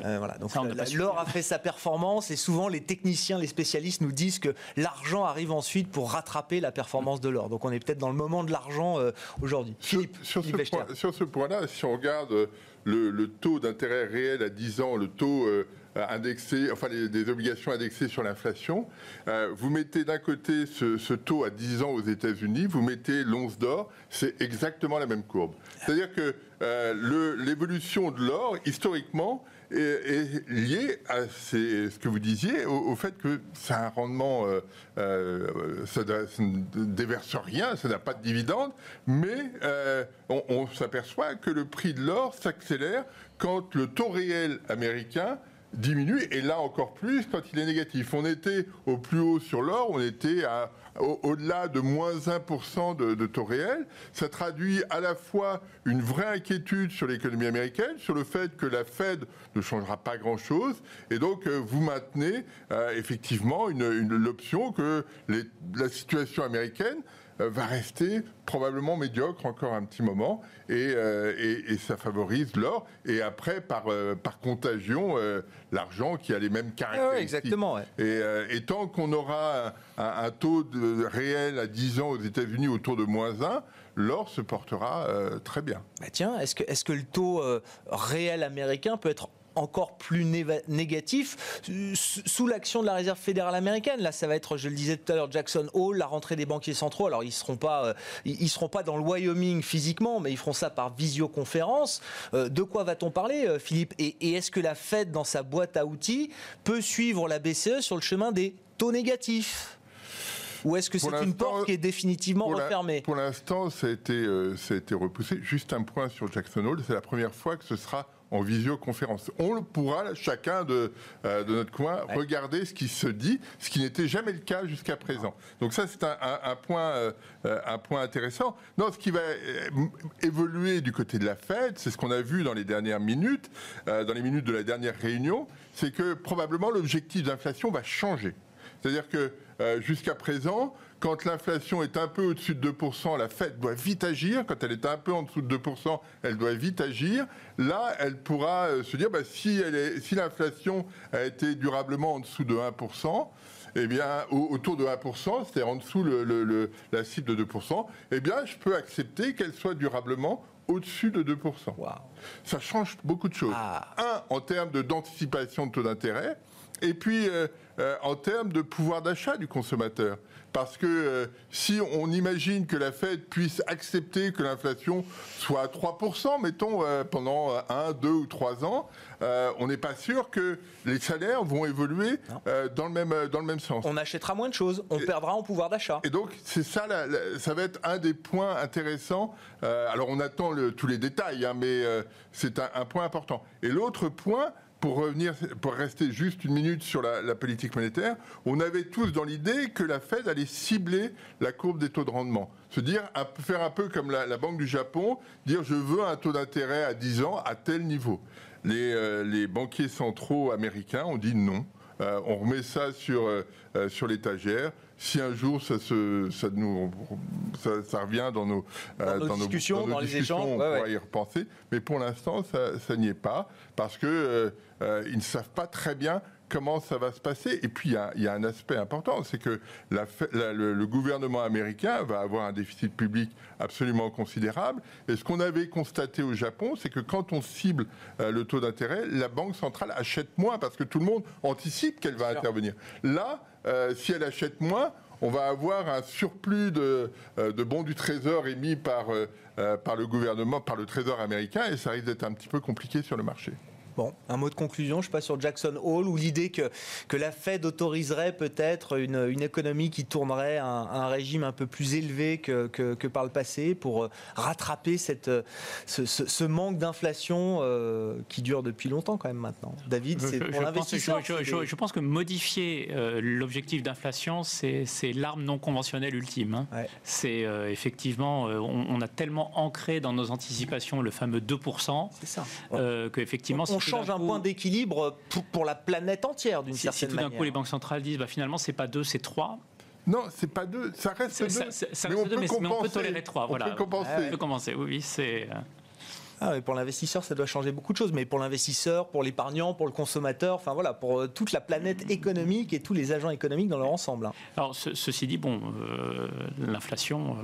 Euh, voilà. Donc l'or a fait sa performance et souvent les techniciens, les spécialistes nous disent que l'argent arrive ensuite pour rattraper la performance de l'or. Donc on est peut-être dans le moment de l'argent euh, aujourd'hui. Sur, Philippe, sur ce sur point-là, si on regarde euh, le, le taux d'intérêt réel à 10 ans, le taux euh, indexé, enfin les, des obligations indexées sur l'inflation, euh, vous mettez d'un côté ce, taux à 10 ans aux États-Unis, vous mettez l'once d'or, c'est exactement la même courbe. C'est-à-dire que euh, l'évolution de l'or, historiquement, est, liée à ce que vous disiez, au, fait que c'est un rendement, euh, euh, ça, ça ne déverse rien, ça n'a pas de dividende, mais euh, on s'aperçoit que le prix de l'or s'accélère quand le taux réel américain diminue, et là encore plus quand il est négatif. On était au plus haut sur l'or, on était au-delà de moins 1% de, de taux réel. Ça traduit à la fois une vraie inquiétude sur l'économie américaine, sur le fait que la Fed ne changera pas grand-chose, et donc euh, vous maintenez euh, effectivement l'option que la situation américaine va rester probablement médiocre encore un petit moment et, euh, et- et ça favorise l'or et après par, euh, par contagion euh, l'argent qui a les mêmes Ah caractéristiques. exactement. ouais. Et, euh, et tant qu'on aura un, un- un taux de, réel à 10 ans aux États-Unis autour de moins 1, l'or se portera euh, très bien. Bah tiens, est-ce que, est-ce que le taux euh, réel américain peut être encore plus négatif sous l'action de la réserve fédérale américaine Là, ça va être, je le disais tout à l'heure, Jackson Hole, la rentrée des banquiers centraux. Alors, ils seront pas, euh, ils seront pas dans le Wyoming physiquement, mais ils feront ça par visioconférence. Euh, de quoi va-t-on parler, euh, Philippe? Et, et est-ce que la Fed, dans sa boîte à outils, peut suivre la BCE sur le chemin des taux négatifs? Ou est-ce que c'est une porte qui est définitivement Pour la- refermée? Pour l'instant, ça, a été, euh, ça a été repoussé. Juste un point sur Jackson Hole, c'est la première fois que ce sera en visioconférence. On le pourra, chacun de, euh, de notre coin, Ouais. regarder ce qui se dit, ce qui n'était jamais le cas jusqu'à présent. Donc ça, c'est un, un- un point, euh, euh, un point intéressant. Non, ce qui va évoluer du côté de la Fed, c'est ce qu'on a vu dans les dernières minutes, euh, dans les minutes de la dernière réunion, c'est que probablement l'objectif d'inflation va changer. C'est-à-dire que euh, jusqu'à présent, quand l'inflation est un peu au-dessus de 2%, la Fed doit vite agir. Quand elle est un peu en dessous de 2%, elle doit vite agir. Là, elle pourra euh, se dire, bah, si, elle est- si l'inflation a été durablement en dessous de 1%, eh bien, au- autour de 1%, c'est-à-dire en dessous le, le- le- la cible de 2%, eh bien, je peux accepter qu'elle soit durablement au-dessus de 2%. Waouh. Ça change beaucoup de choses. Ah. Un, en termes de- d'anticipation de taux d'intérêt, et puis euh, euh, en termes de pouvoir d'achat du consommateur. Parce que euh, si on imagine que la Fed puisse accepter que l'inflation soit à 3%, mettons, euh, pendant 1, 2 ou 3 ans, on n'est pas sûr que les salaires vont évoluer dans, le même, dans le même sens. On achètera moins de choses, on perdra en pouvoir d'achat. Et donc, c'est ça, la- la- ça va être un des points intéressants. Alors, on attend le- tous les détails, hein, mais c'est un, un point important. Et l'autre point, pour revenir, pour rester juste une minute sur la, politique monétaire, on avait tous dans l'idée que la Fed allait cibler la courbe des taux de rendement. Se dire, faire un peu comme la, Banque du Japon, dire je veux un taux d'intérêt à 10 ans à tel niveau. Les, euh, les banquiers centraux américains ont dit non. Euh, on remet ça sur, euh, sur l'étagère. Si un jour ça, se, ça, nous, ça, ça revient dans nos, Dans nos discussions, dans les discussions, échanges, on ouais, pourra ouais. y repenser. Mais pour l'instant, ça, ça n'y est pas parce que euh, euh, ils ne savent pas très bien comment ça va se passer. Et puis il y a, il y a un aspect important, c'est que la fa- la- le, le gouvernement américain va avoir un déficit public absolument considérable. Et ce qu'on avait constaté au Japon, c'est que quand on cible euh, le taux d'intérêt, la banque centrale achète moins parce que tout le monde anticipe qu'elle va intervenir. Là, euh, si elle achète moins, on va avoir un surplus de, euh, de bons du Trésor émis par, euh, par le gouvernement, par le Trésor américain, et ça risque d'être un petit peu compliqué sur le marché. Bon, un mot de conclusion, je ne sais pas, sur Jackson Hole, ou l'idée que, que la Fed autoriserait peut-être une, une, économie qui tournerait à un, un, régime un peu plus élevé que, que, que, par le passé pour rattraper cette, ce, ce, ce manque d'inflation euh, qui dure depuis longtemps quand même maintenant. David, c'est pour l'investisseur. Je, je, je, pense que modifier euh, l'objectif d'inflation, c'est l'arme non conventionnelle ultime. Hein. Ouais. C'est euh, effectivement, euh, on, on, a tellement ancré dans nos anticipations le fameux 2%. C'est ça. qu'effectivement, on, on change un point d'équilibre pour, pour, la planète entière d'une certaine si manière. Si tout d'un coup les banques centrales disent bah, finalement c'est pas 2, c'est 3, non, c'est pas deux, ça reste deux. Ça, ça mais, on deux mais, mais, on peut tolérer trois. On voilà. peut compenser. On peut compenser, oui, oui c'est. Ah, pour l'investisseur, ça doit changer beaucoup de choses, mais pour l'investisseur, pour l'épargnant, pour le consommateur, enfin voilà, pour euh, toute la planète économique et tous les agents économiques dans leur ensemble. Hein. Alors, ce, ceci dit, bon, euh, l'inflation, euh,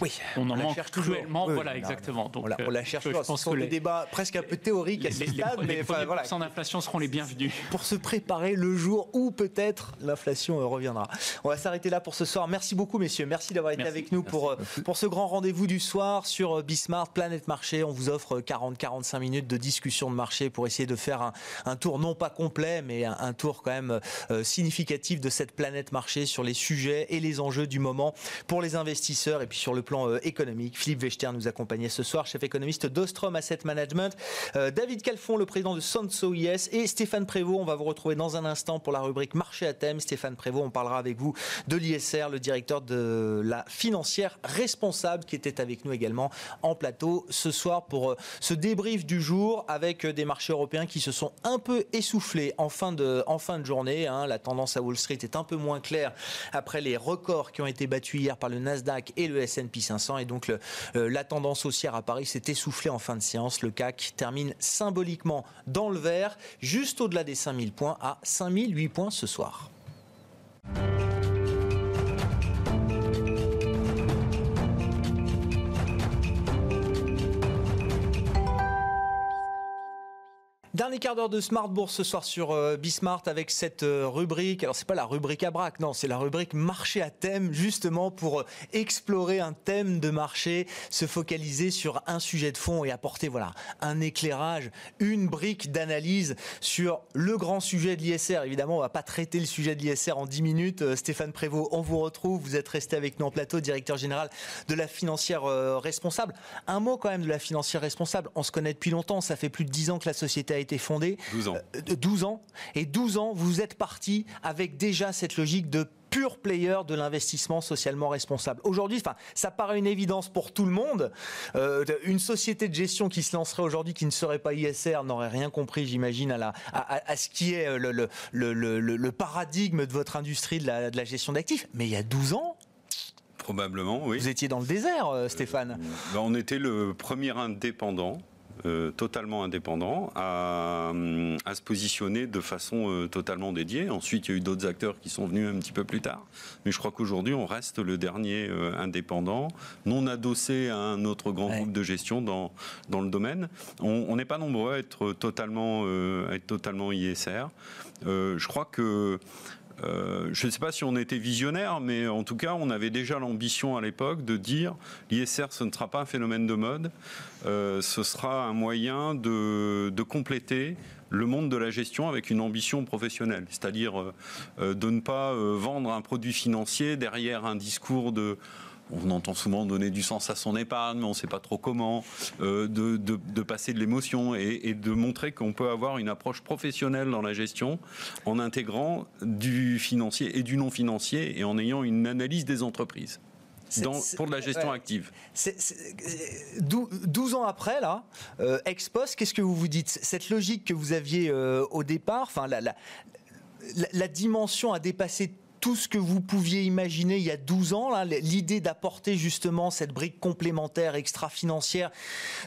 oui, on en manque cruellement, oui, voilà, exactement. Donc, on la cherche toujours. Ce sont des débats presque un peu théoriques à ce les, stade, les, mais les enfin, voilà. d'inflation seront les bienvenus. Pour se préparer le jour où peut-être l'inflation reviendra. On va s'arrêter là pour ce soir. Merci beaucoup, messieurs. Merci d'avoir été Merci. avec nous Merci. pour, pour ce grand rendez-vous du soir sur Bismart, Planète Marché. On vous offre 40-45 minutes de discussion de marché pour essayer de faire un, tour non pas complet mais un, tour quand même euh, significatif de cette planète marché sur les sujets et les enjeux du moment pour les investisseurs et puis sur le plan euh, économique. Philippe Wechter nous accompagnait ce soir, chef économiste d'Ostrom Asset Management, euh, David Calfon, le président de Sanso IS et Stéphane Prévost. On va vous retrouver dans un instant pour la rubrique marché à thème. Stéphane Prévost, on parlera avec vous de l'ISR, le directeur de la financière responsable qui était avec nous également en plateau ce soir pour ce débrief du jour avec des marchés européens qui se sont un peu essoufflés en fin de, en fin de journée. Hein. La tendance à Wall Street est un peu moins claire après les records qui ont été battus hier par le Nasdaq et le S&P 500 et donc euh, la tendance haussière à Paris s'est essoufflée en fin de séance. Le CAC termine symboliquement dans le vert, juste au-delà des 5000 points à 5008 points ce soir. Dernier quart d'heure de Smart Bourse ce soir sur euh, Bismart avec cette euh, rubrique. Alors c'est pas la rubrique à braque, non, c'est la rubrique marché à thème justement pour euh, explorer un thème de marché, se focaliser sur un sujet de fond et apporter voilà un éclairage, une brique d'analyse sur le grand sujet de l'ISR. Évidemment, on va pas traiter le sujet de l'ISR en 10 minutes. Euh, Stéphane Prévost, on vous retrouve. Vous êtes resté avec nous en plateau, directeur général de la financière responsable. Un mot quand même de la financière responsable. On se connaît depuis longtemps. Ça fait plus de 10 ans que la société a été fondée. 12 ans. Euh, 12 ans. Et 12 ans, vous êtes parti avec déjà cette logique de pur player de l'investissement socialement responsable. Aujourd'hui, enfin, ça paraît une évidence pour tout le monde. Euh, une société de gestion qui se lancerait aujourd'hui, qui ne serait pas ISR, n'aurait rien compris, j'imagine, à, la, à, à, ce qui est le, le, le, le, paradigme de votre industrie de la, de la gestion d'actifs. Mais il y a 12 ans, Probablement, oui. vous étiez dans le désert, euh, Stéphane. Euh, ben, on était le premier indépendant euh, totalement indépendant à, à, se positionner de façon euh, totalement dédiée. Ensuite, il y a eu d'autres acteurs qui sont venus un petit peu plus tard. Mais je crois qu'aujourd'hui, on reste le dernier euh, indépendant, non adossé à un autre grand ouais. groupe de gestion dans, dans le domaine. On n'est pas nombreux à être totalement, à être totalement ISR. je crois que euh, je ne sais pas si on était visionnaire, mais en tout cas, on avait déjà l'ambition à l'époque de dire l'ISR, ce ne sera pas un phénomène de mode, euh, ce sera un moyen de, compléter le monde de la gestion avec une ambition professionnelle, c'est-à-dire euh, de ne pas vendre un produit financier derrière un discours de on entend souvent donner du sens à son épargne, mais on ne sait pas trop comment, euh, de, de, de, passer de l'émotion et, et, de montrer qu'on peut avoir une approche professionnelle dans la gestion en intégrant du financier et du non financier et en ayant une analyse des entreprises. Dans, pour de la gestion ouais. active. C est, c est, 12 ans après, là, euh, ex-post, qu'est-ce que vous vous dites? Cette logique que vous aviez euh, au départ, enfin, la, la, la, la dimension a dépassé tout ce que vous pouviez imaginer il y a 12 ans, l'idée d'apporter justement cette brique complémentaire extra-financière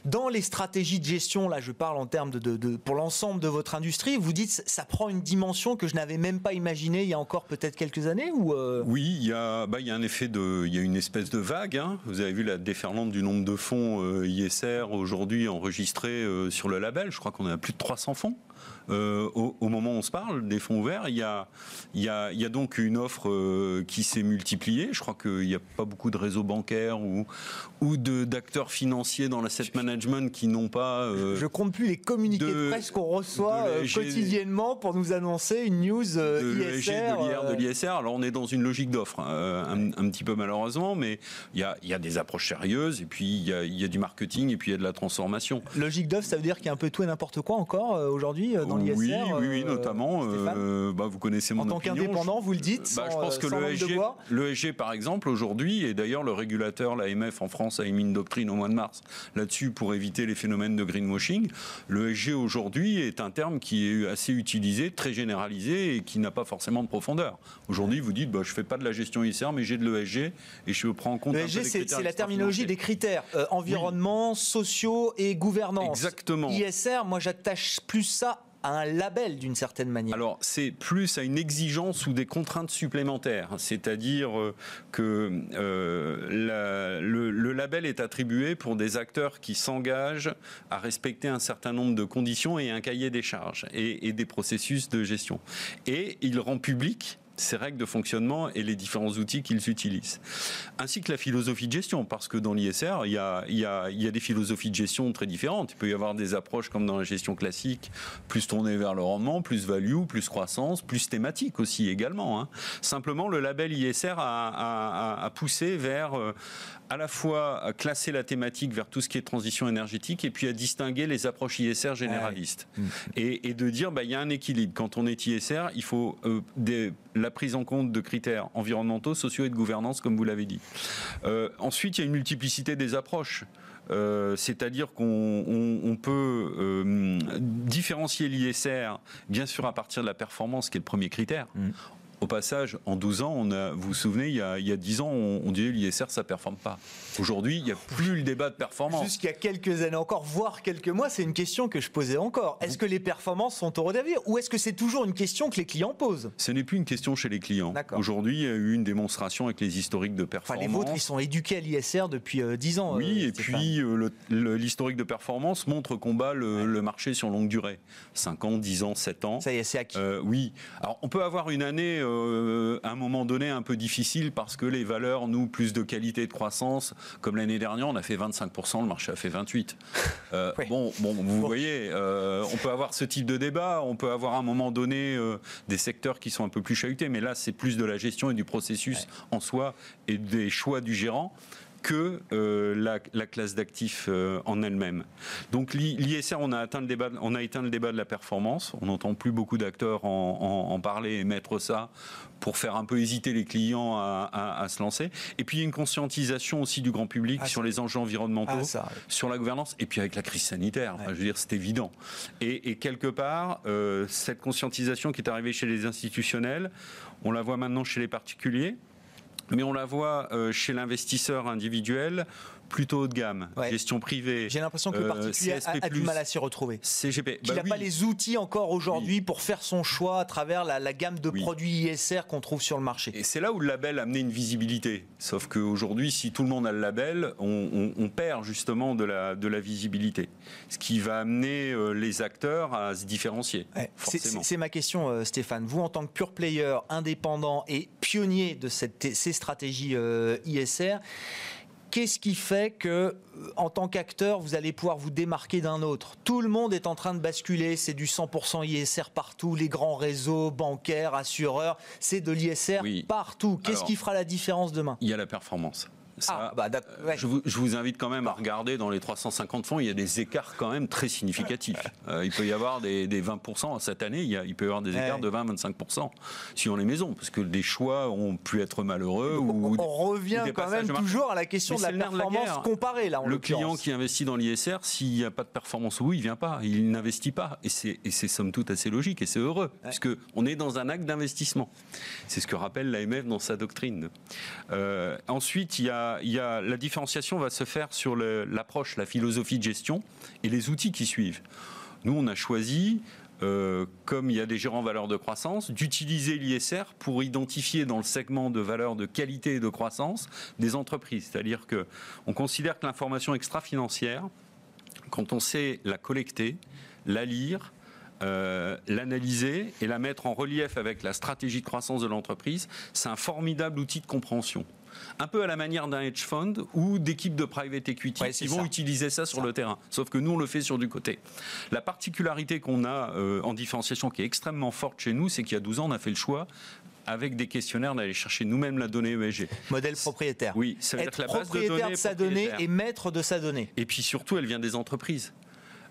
dans les stratégies de gestion, là je parle en termes de, pour l'ensemble de votre industrie, vous dites ça prend une dimension que je n'avais même pas imaginée il y a encore peut-être quelques années euh... Oui, il y, a, bah, il y a un effet de, il y a une espèce de vague. Hein. Vous avez vu la déferlante du nombre de fonds euh, ISR aujourd'hui enregistrés euh, sur le label. Je crois qu'on a plus de 300 fonds. Euh, au, au, moment où on se parle des fonds ouverts, il y a, il y a, il y a donc une offre qui s'est multipliée. Je crois qu'il n'y a pas beaucoup de réseaux bancaires ou, ou d'acteurs financiers dans l'asset management qui n'ont pas. je compte plus les communiqués de, presse qu'on reçoit quotidiennement pour nous annoncer une news de ISR. de l'ISR. Alors on est dans une logique d'offre, hein, un, petit peu malheureusement, mais il y a, y a, des approches sérieuses et puis il y a, y a, du marketing et puis il y a de la transformation. Logique d'offre, ça veut dire qu'il y a un peu tout et n'importe quoi encore aujourd'hui dans l'ISR. Oui, oui, oui, notamment. bah, vous connaissez mon en opinion. En tant qu'indépendant, vous le dites. Bah, je pense que le ESG, par exemple, aujourd'hui, et d'ailleurs le régulateur, l'AMF en France, a émis une doctrine au mois de mars là-dessus pour éviter les phénomènes de greenwashing. Le ESG aujourd'hui est un terme qui est assez utilisé, très généralisé et qui n'a pas forcément de profondeur. Aujourd'hui, vous dites, bah, je fais pas de la gestion ISR, mais j'ai de l'ESG et je prends en compte. L'ESG, c'est la terminologie des critères euh, environnement, sociaux et gouvernance. Exactement. ISR, moi, j'attache plus ça un label d'une certaine manière Alors c'est plus à une exigence ou des contraintes supplémentaires, c'est-à-dire euh, que euh, le, label est attribué pour des acteurs qui s'engagent à respecter un certain nombre de conditions et un cahier des charges et des processus de gestion. Et il rend public ses règles de fonctionnement et les différents outils qu'ils utilisent. Ainsi que la philosophie de gestion, parce que dans l'ISR, il il il y a des philosophies de gestion très différentes. Il peut y avoir des approches comme dans la gestion classique, plus tournées vers le rendement, plus value, plus croissance, plus thématique aussi également. Hein. Simplement, le label ISR a poussé vers euh, à la fois classer la thématique vers tout ce qui est transition énergétique et puis à distinguer les approches ISR généralistes. Mm. Et, de dire, bah, il y a un équilibre. Quand on est ISR, il faut euh, des, la prise en compte de critères environnementaux, sociaux et de gouvernance, comme vous l'avez dit. Euh, ensuite, il y a une multiplicité des approches. Euh, c'est-à-dire qu'on peut différencier l'ISR, bien sûr, à partir de la performance, qui est le premier critère. Mm. Au passage, en 12 ans, on a, vous vous souvenez, il y a, il y a 10 ans, on, on disait l'ISR, ça ne performe pas. Aujourd'hui, il n'y a plus le débat de performance. Jusqu'à quelques années encore, voire quelques mois, c'est une question que je posais encore. Est-ce que les performances sont au d'avenir ou est-ce que c'est toujours une question que les clients posent? Ce n'est plus une question chez les clients. Aujourd'hui, il y a eu une démonstration avec les historiques de performance. Enfin, les vôtres, ils sont éduqués à l'ISR depuis 10 euh, ans. Oui, euh, et puis euh, l'historique de performance montre qu'on bat le, le, marché sur longue durée. 5 ans, 10 ans, 7 ans. Ça y est, c'est acquis. oui. Alors, on peut avoir une année euh, à un moment donné un peu difficile parce que les valeurs, nous, plus de qualité de croissance, comme l'année dernière, on a fait 25%, le marché a fait 28%. Euh, bon, bon, vous voyez, euh, on peut avoir ce type de débat, on peut avoir à un moment donné des secteurs qui sont un peu plus chahutés, mais là, c'est plus de la gestion et du processus en soi et des choix du gérant que euh, la, classe d'actifs euh, en elle-même. Donc l'ISR, on a atteint le débat, on a éteint le débat de la performance. On n'entend plus beaucoup d'acteurs en, parler et mettre ça pour faire un peu hésiter les clients à, se lancer. Et puis il y a une conscientisation aussi du grand public ah, sur les enjeux environnementaux, ah, sur la gouvernance, et puis avec la crise sanitaire. je veux dire, c'est évident. Et, quelque part, euh, cette conscientisation qui est arrivée chez les institutionnels, on la voit maintenant chez les particuliers mais on la voit euh, chez l'investisseur individuel plutôt haut de gamme, gestion privée. J'ai l'impression que le euh, particulier a, du mal à s'y retrouver. CGP. Qu'il n'a bah pas les outils encore aujourd'hui pour faire son choix à travers la, gamme de produits ISR qu'on trouve sur le marché. Et c'est là où le label a amené une visibilité. Sauf qu'aujourd'hui, si tout le monde a le label, on, perd justement de la, de la visibilité. Ce qui va amener euh, les acteurs à se différencier. c'est ma question, euh, Stéphane. Vous, en tant que pure player, indépendant et pionnier de cette, ces stratégies ISR, Qu'est-ce qui fait que, euh, en tant qu'acteur, vous allez pouvoir vous démarquer d'un autre? Tout le monde est en train de basculer, c'est du 100% ISR partout, les grands réseaux bancaires, assureurs, c'est de l'ISR partout. Qu'est-ce qui fera la différence demain? Il y a la performance. Ah, bah, euh, je, vous, invite quand même à regarder dans les 350 fonds, il y a des écarts quand même très significatifs. Euh, il peut y avoir des, 20% cette année, il, peut y avoir des écarts de 20-25% suivant les maisons, parce que des choix ont pu être malheureux. Ou, on revient quand même toujours à la question de la performance comparée. Là, le client qui investit dans l'ISR, s'il n'y a pas de performance, oui, il vient pas, il n'investit pas. Et c'est somme toute assez logique et c'est heureux, puisque on est dans un acte d'investissement. C'est ce que rappelle l'AMF dans sa doctrine. Euh, ensuite, il y a y a, la différenciation va se faire sur l'approche, la philosophie de gestion et les outils qui suivent. Nous, on a choisi euh, comme il y a des gérants valeurs de croissance, d'utiliser l'ISR pour identifier dans le segment de valeurs de qualité et de croissance des entreprises. C'est-à-dire que on considère que l'information extra-financière, quand on sait la collecter, la lire, euh, l'analyser et la mettre en relief avec la stratégie de croissance de l'entreprise, c'est un formidable outil de compréhension un peu à la manière d'un hedge fund ou d'équipes de private equity qui vont utiliser ça sur le terrain. Sauf que nous, on le fait sur du côté. La particularité qu'on a euh, en différenciation qui est extrêmement forte chez nous, c'est qu'il y a 12 ans, on a fait le choix avec des questionnaires d'aller chercher nous-mêmes la donnée ESG. Modèle propriétaire. Oui, ça veut Être dire que la base propriétaire de données de sa donnée et maître de sa donnée. Et puis surtout, elle vient des entreprises.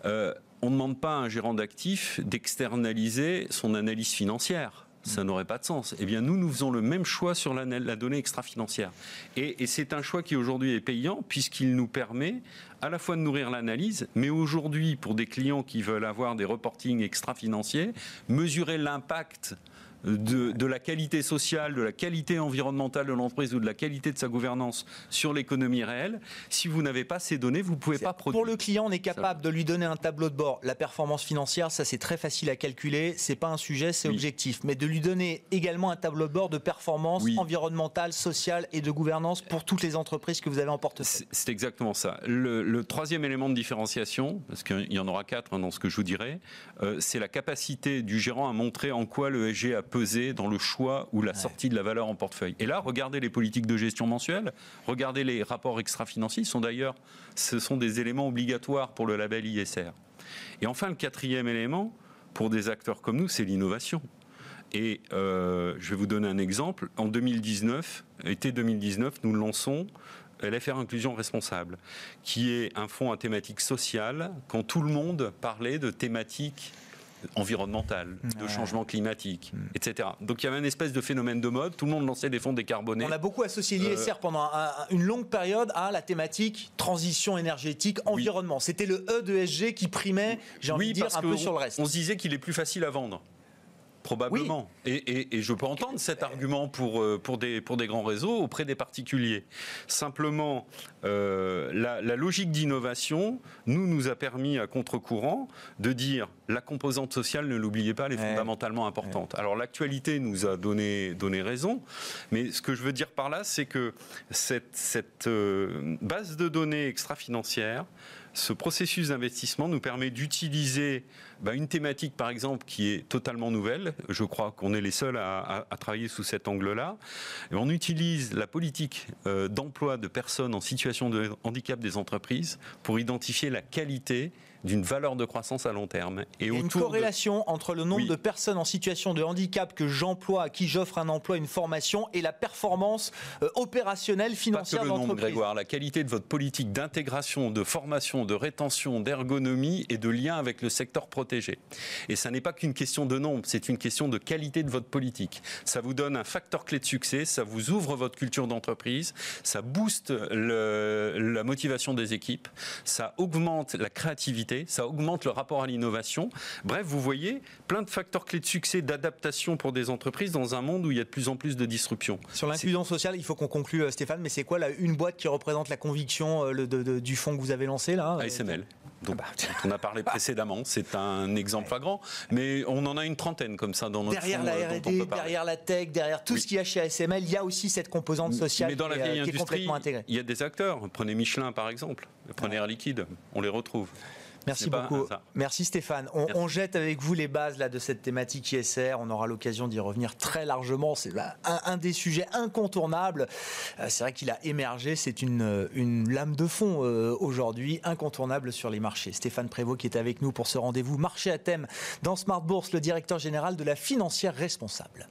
Euh, on ne demande pas à un gérant d'actifs d'externaliser son analyse financière ça n'aurait pas de sens. Eh bien, nous, nous faisons le même choix sur la, donnée extra-financière. Et c'est un choix qui aujourd'hui est payant puisqu'il nous permet à la fois de nourrir l'analyse, mais aujourd'hui, pour des clients qui veulent avoir des reportings extra-financiers, mesurer l'impact de, la qualité sociale, de la qualité environnementale de l'entreprise ou de la qualité de sa gouvernance sur l'économie réelle, si vous n'avez pas ces données, vous ne pouvez pas produire. Pour le client, on est capable de lui donner un tableau de bord. La performance financière, ça c'est très facile à calculer, c'est pas un sujet, c'est objectif. Mais de lui donner également un tableau de bord de performance environnementale, sociale et de gouvernance pour toutes les entreprises que vous avez en portefeuille. C'est exactement ça. Le, troisième élément de différenciation, parce qu'il y en aura quatre hein, dans ce que je vous dirai, euh, c'est la capacité du gérant à montrer en quoi le l'ESG a peser dans le choix ou la sortie de la valeur en portefeuille. Et là, regardez les politiques de gestion mensuelle, regardez les rapports extra-financiers, sont d'ailleurs, ce sont des éléments obligatoires pour le label ISR. Et enfin, le quatrième élément, pour des acteurs comme nous, c'est l'innovation. Et euh, je vais vous donner un exemple. En 2019, été 2019, nous lançons LFR Inclusion Responsable, qui est un fonds à thématique sociale, quand tout le monde parlait de thématiques environnemental, de changement climatique, mm. etc. Donc il y avait une espèce de phénomène de mode, tout le monde lançait des fonds décarbonés. On a beaucoup associé l'ISR euh, pendant une longue période à la thématique transition énergétique, environnement. C'était le E de SG qui primait, j'ai envie de dire, un peu sur le reste. On se disait qu'il est plus facile à vendre. Probablement. Et, je peux entendre cet argument pour, euh, pour, des, pour des grands réseaux auprès des particuliers. Simplement, euh, la, logique d'innovation nous, nous a permis à contre-courant de dire la composante sociale, ne l'oubliez pas, elle est fondamentalement importante. Alors l'actualité nous a donné, donné raison, mais ce que je veux dire par là, c'est que cette, cette euh, base de données extra-financière, ce processus d'investissement nous permet d'utiliser bah, une thématique, par exemple, qui est totalement nouvelle. Je crois qu'on est les seuls à, travailler sous cet angle-là. On utilise la politique euh, d'emploi de personnes en situation de handicap des entreprises pour identifier la qualité d'une valeur de croissance à long terme. Et Il y a une corrélation entre le nombre de personnes en situation de handicap que j'emploie, à qui j'offre un emploi, une formation, et la performance euh, opérationnelle financière de l'entreprise. Grégoire, la qualité de votre politique d'intégration, de formation, de rétention, d'ergonomie et de lien avec le secteur protégé. Et ça n'est pas qu'une question de nombre, c'est une question de qualité de votre politique. Ça vous donne un facteur clé de succès, ça vous ouvre votre culture d'entreprise, ça booste la motivation des équipes, ça augmente la créativité ça augmente le rapport à l'innovation. Bref, vous voyez, plein de facteurs clés de succès, d'adaptation pour des entreprises dans un monde où il y a de plus en plus de disruption. Sur l'inclusion sociale, il faut qu'on conclue, euh, Stéphane, mais c'est quoi là, une boîte qui représente la conviction euh, du fonds que vous avez lancé là ASML. Ah bah. on a parlé précédemment, c'est un exemple flagrant, mais on en a une trentaine comme ça dans notre Derrière la euh, R&D, derrière la tech, derrière tout ce qu'il y a chez ASML, il y a aussi cette composante sociale mais dans la qui, est complètement intégrée. Il y a des acteurs, prenez Michelin par exemple, prenez Air Liquide, on les retrouve. Merci beaucoup. Merci Stéphane. On, jette avec vous les bases là, de cette thématique ISR. On aura l'occasion d'y revenir très largement. C'est un, des sujets incontournables. Euh, c'est vrai qu'il a émergé. C'est une, une, lame de fond euh, aujourd'hui, incontournable sur les marchés. Stéphane Prévost qui est avec nous pour ce rendez-vous marché à thème dans Smart Bourse, le directeur général de la financière responsable.